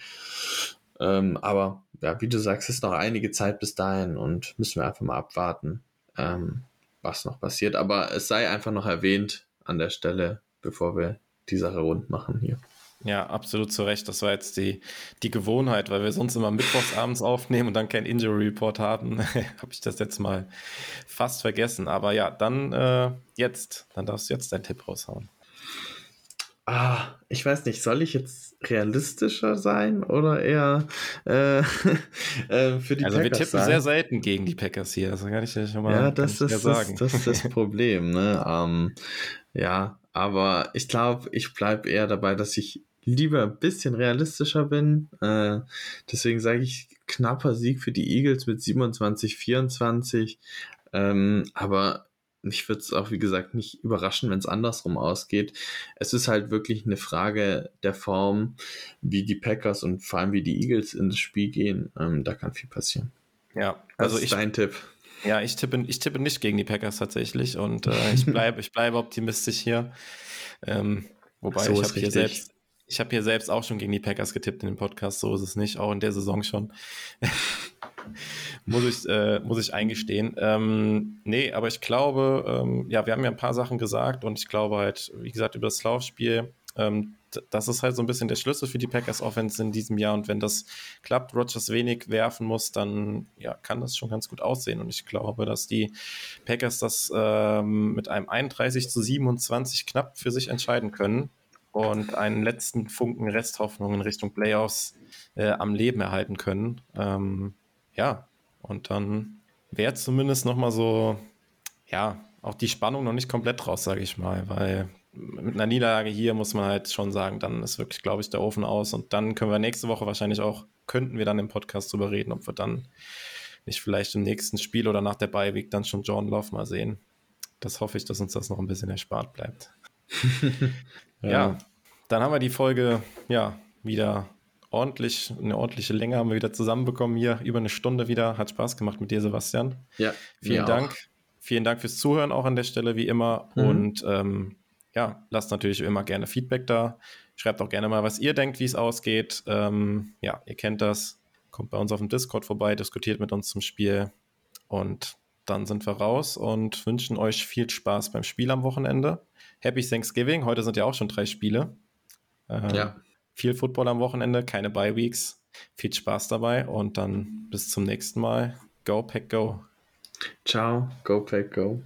Ähm, aber ja, wie du sagst, ist noch einige Zeit bis dahin und müssen wir einfach mal abwarten, ähm, was noch passiert. Aber es sei einfach noch erwähnt an der Stelle, bevor wir die Sache rund machen hier. Ja, absolut zu Recht. Das war jetzt die, die Gewohnheit, weil wir sonst immer mittwochs abends aufnehmen und dann kein Injury Report haben. Habe ich das jetzt mal fast vergessen. Aber ja, dann äh, jetzt. Dann darfst du jetzt deinen Tipp raushauen. Ah, ich weiß nicht, soll ich jetzt realistischer sein oder eher äh, äh, für die also Packers? Also wir tippen sein? sehr selten gegen die Packers hier, das kann ich ja schon mal ja, das ist, sagen. Das, das ist das Problem, ne? ähm, ja, aber ich glaube, ich bleibe eher dabei, dass ich lieber ein bisschen realistischer bin. Äh, deswegen sage ich knapper Sieg für die Eagles mit 27, 24. Ähm, aber mich würde es auch, wie gesagt, nicht überraschen, wenn es andersrum ausgeht. Es ist halt wirklich eine Frage der Form, wie die Packers und vor allem wie die Eagles ins Spiel gehen. Ähm, da kann viel passieren. Ja, also ich, dein Tipp. Ja, ich tippe, ich tippe nicht gegen die Packers tatsächlich und äh, ich bleibe ich bleib optimistisch hier. Ähm, wobei so ich habe hier selbst ich habe hier selbst auch schon gegen die Packers getippt in dem Podcast, so ist es nicht, auch in der Saison schon. muss, ich, äh, muss ich eingestehen. Ähm, nee, aber ich glaube, ähm, ja, wir haben ja ein paar Sachen gesagt und ich glaube halt, wie gesagt, über das Laufspiel, ähm, das ist halt so ein bisschen der Schlüssel für die Packers Offense in diesem Jahr und wenn das klappt, Rogers wenig werfen muss, dann ja, kann das schon ganz gut aussehen und ich glaube, dass die Packers das ähm, mit einem 31 zu 27 knapp für sich entscheiden können und einen letzten Funken Resthoffnung in Richtung Playoffs äh, am Leben erhalten können. Ähm, ja, und dann wäre zumindest noch mal so, ja, auch die Spannung noch nicht komplett raus, sage ich mal, weil mit einer Niederlage hier muss man halt schon sagen, dann ist wirklich, glaube ich, der Ofen aus und dann können wir nächste Woche wahrscheinlich auch, könnten wir dann im Podcast drüber reden, ob wir dann nicht vielleicht im nächsten Spiel oder nach der Beiweg dann schon John Love mal sehen. Das hoffe ich, dass uns das noch ein bisschen erspart bleibt. ja. ja, dann haben wir die Folge ja wieder ordentlich, eine ordentliche Länge haben wir wieder zusammenbekommen hier, über eine Stunde wieder. Hat Spaß gemacht mit dir, Sebastian. Ja. Vielen Dank. Auch. Vielen Dank fürs Zuhören auch an der Stelle, wie immer. Mhm. Und ähm, ja, lasst natürlich immer gerne Feedback da. Schreibt auch gerne mal, was ihr denkt, wie es ausgeht. Ähm, ja, ihr kennt das. Kommt bei uns auf dem Discord vorbei, diskutiert mit uns zum Spiel. Und dann sind wir raus und wünschen euch viel Spaß beim Spiel am Wochenende. Happy Thanksgiving. Heute sind ja auch schon drei Spiele. Ähm, ja. Viel Football am Wochenende, keine Bye Weeks. Viel Spaß dabei und dann bis zum nächsten Mal. Go Pack Go. Ciao, Go Pack Go.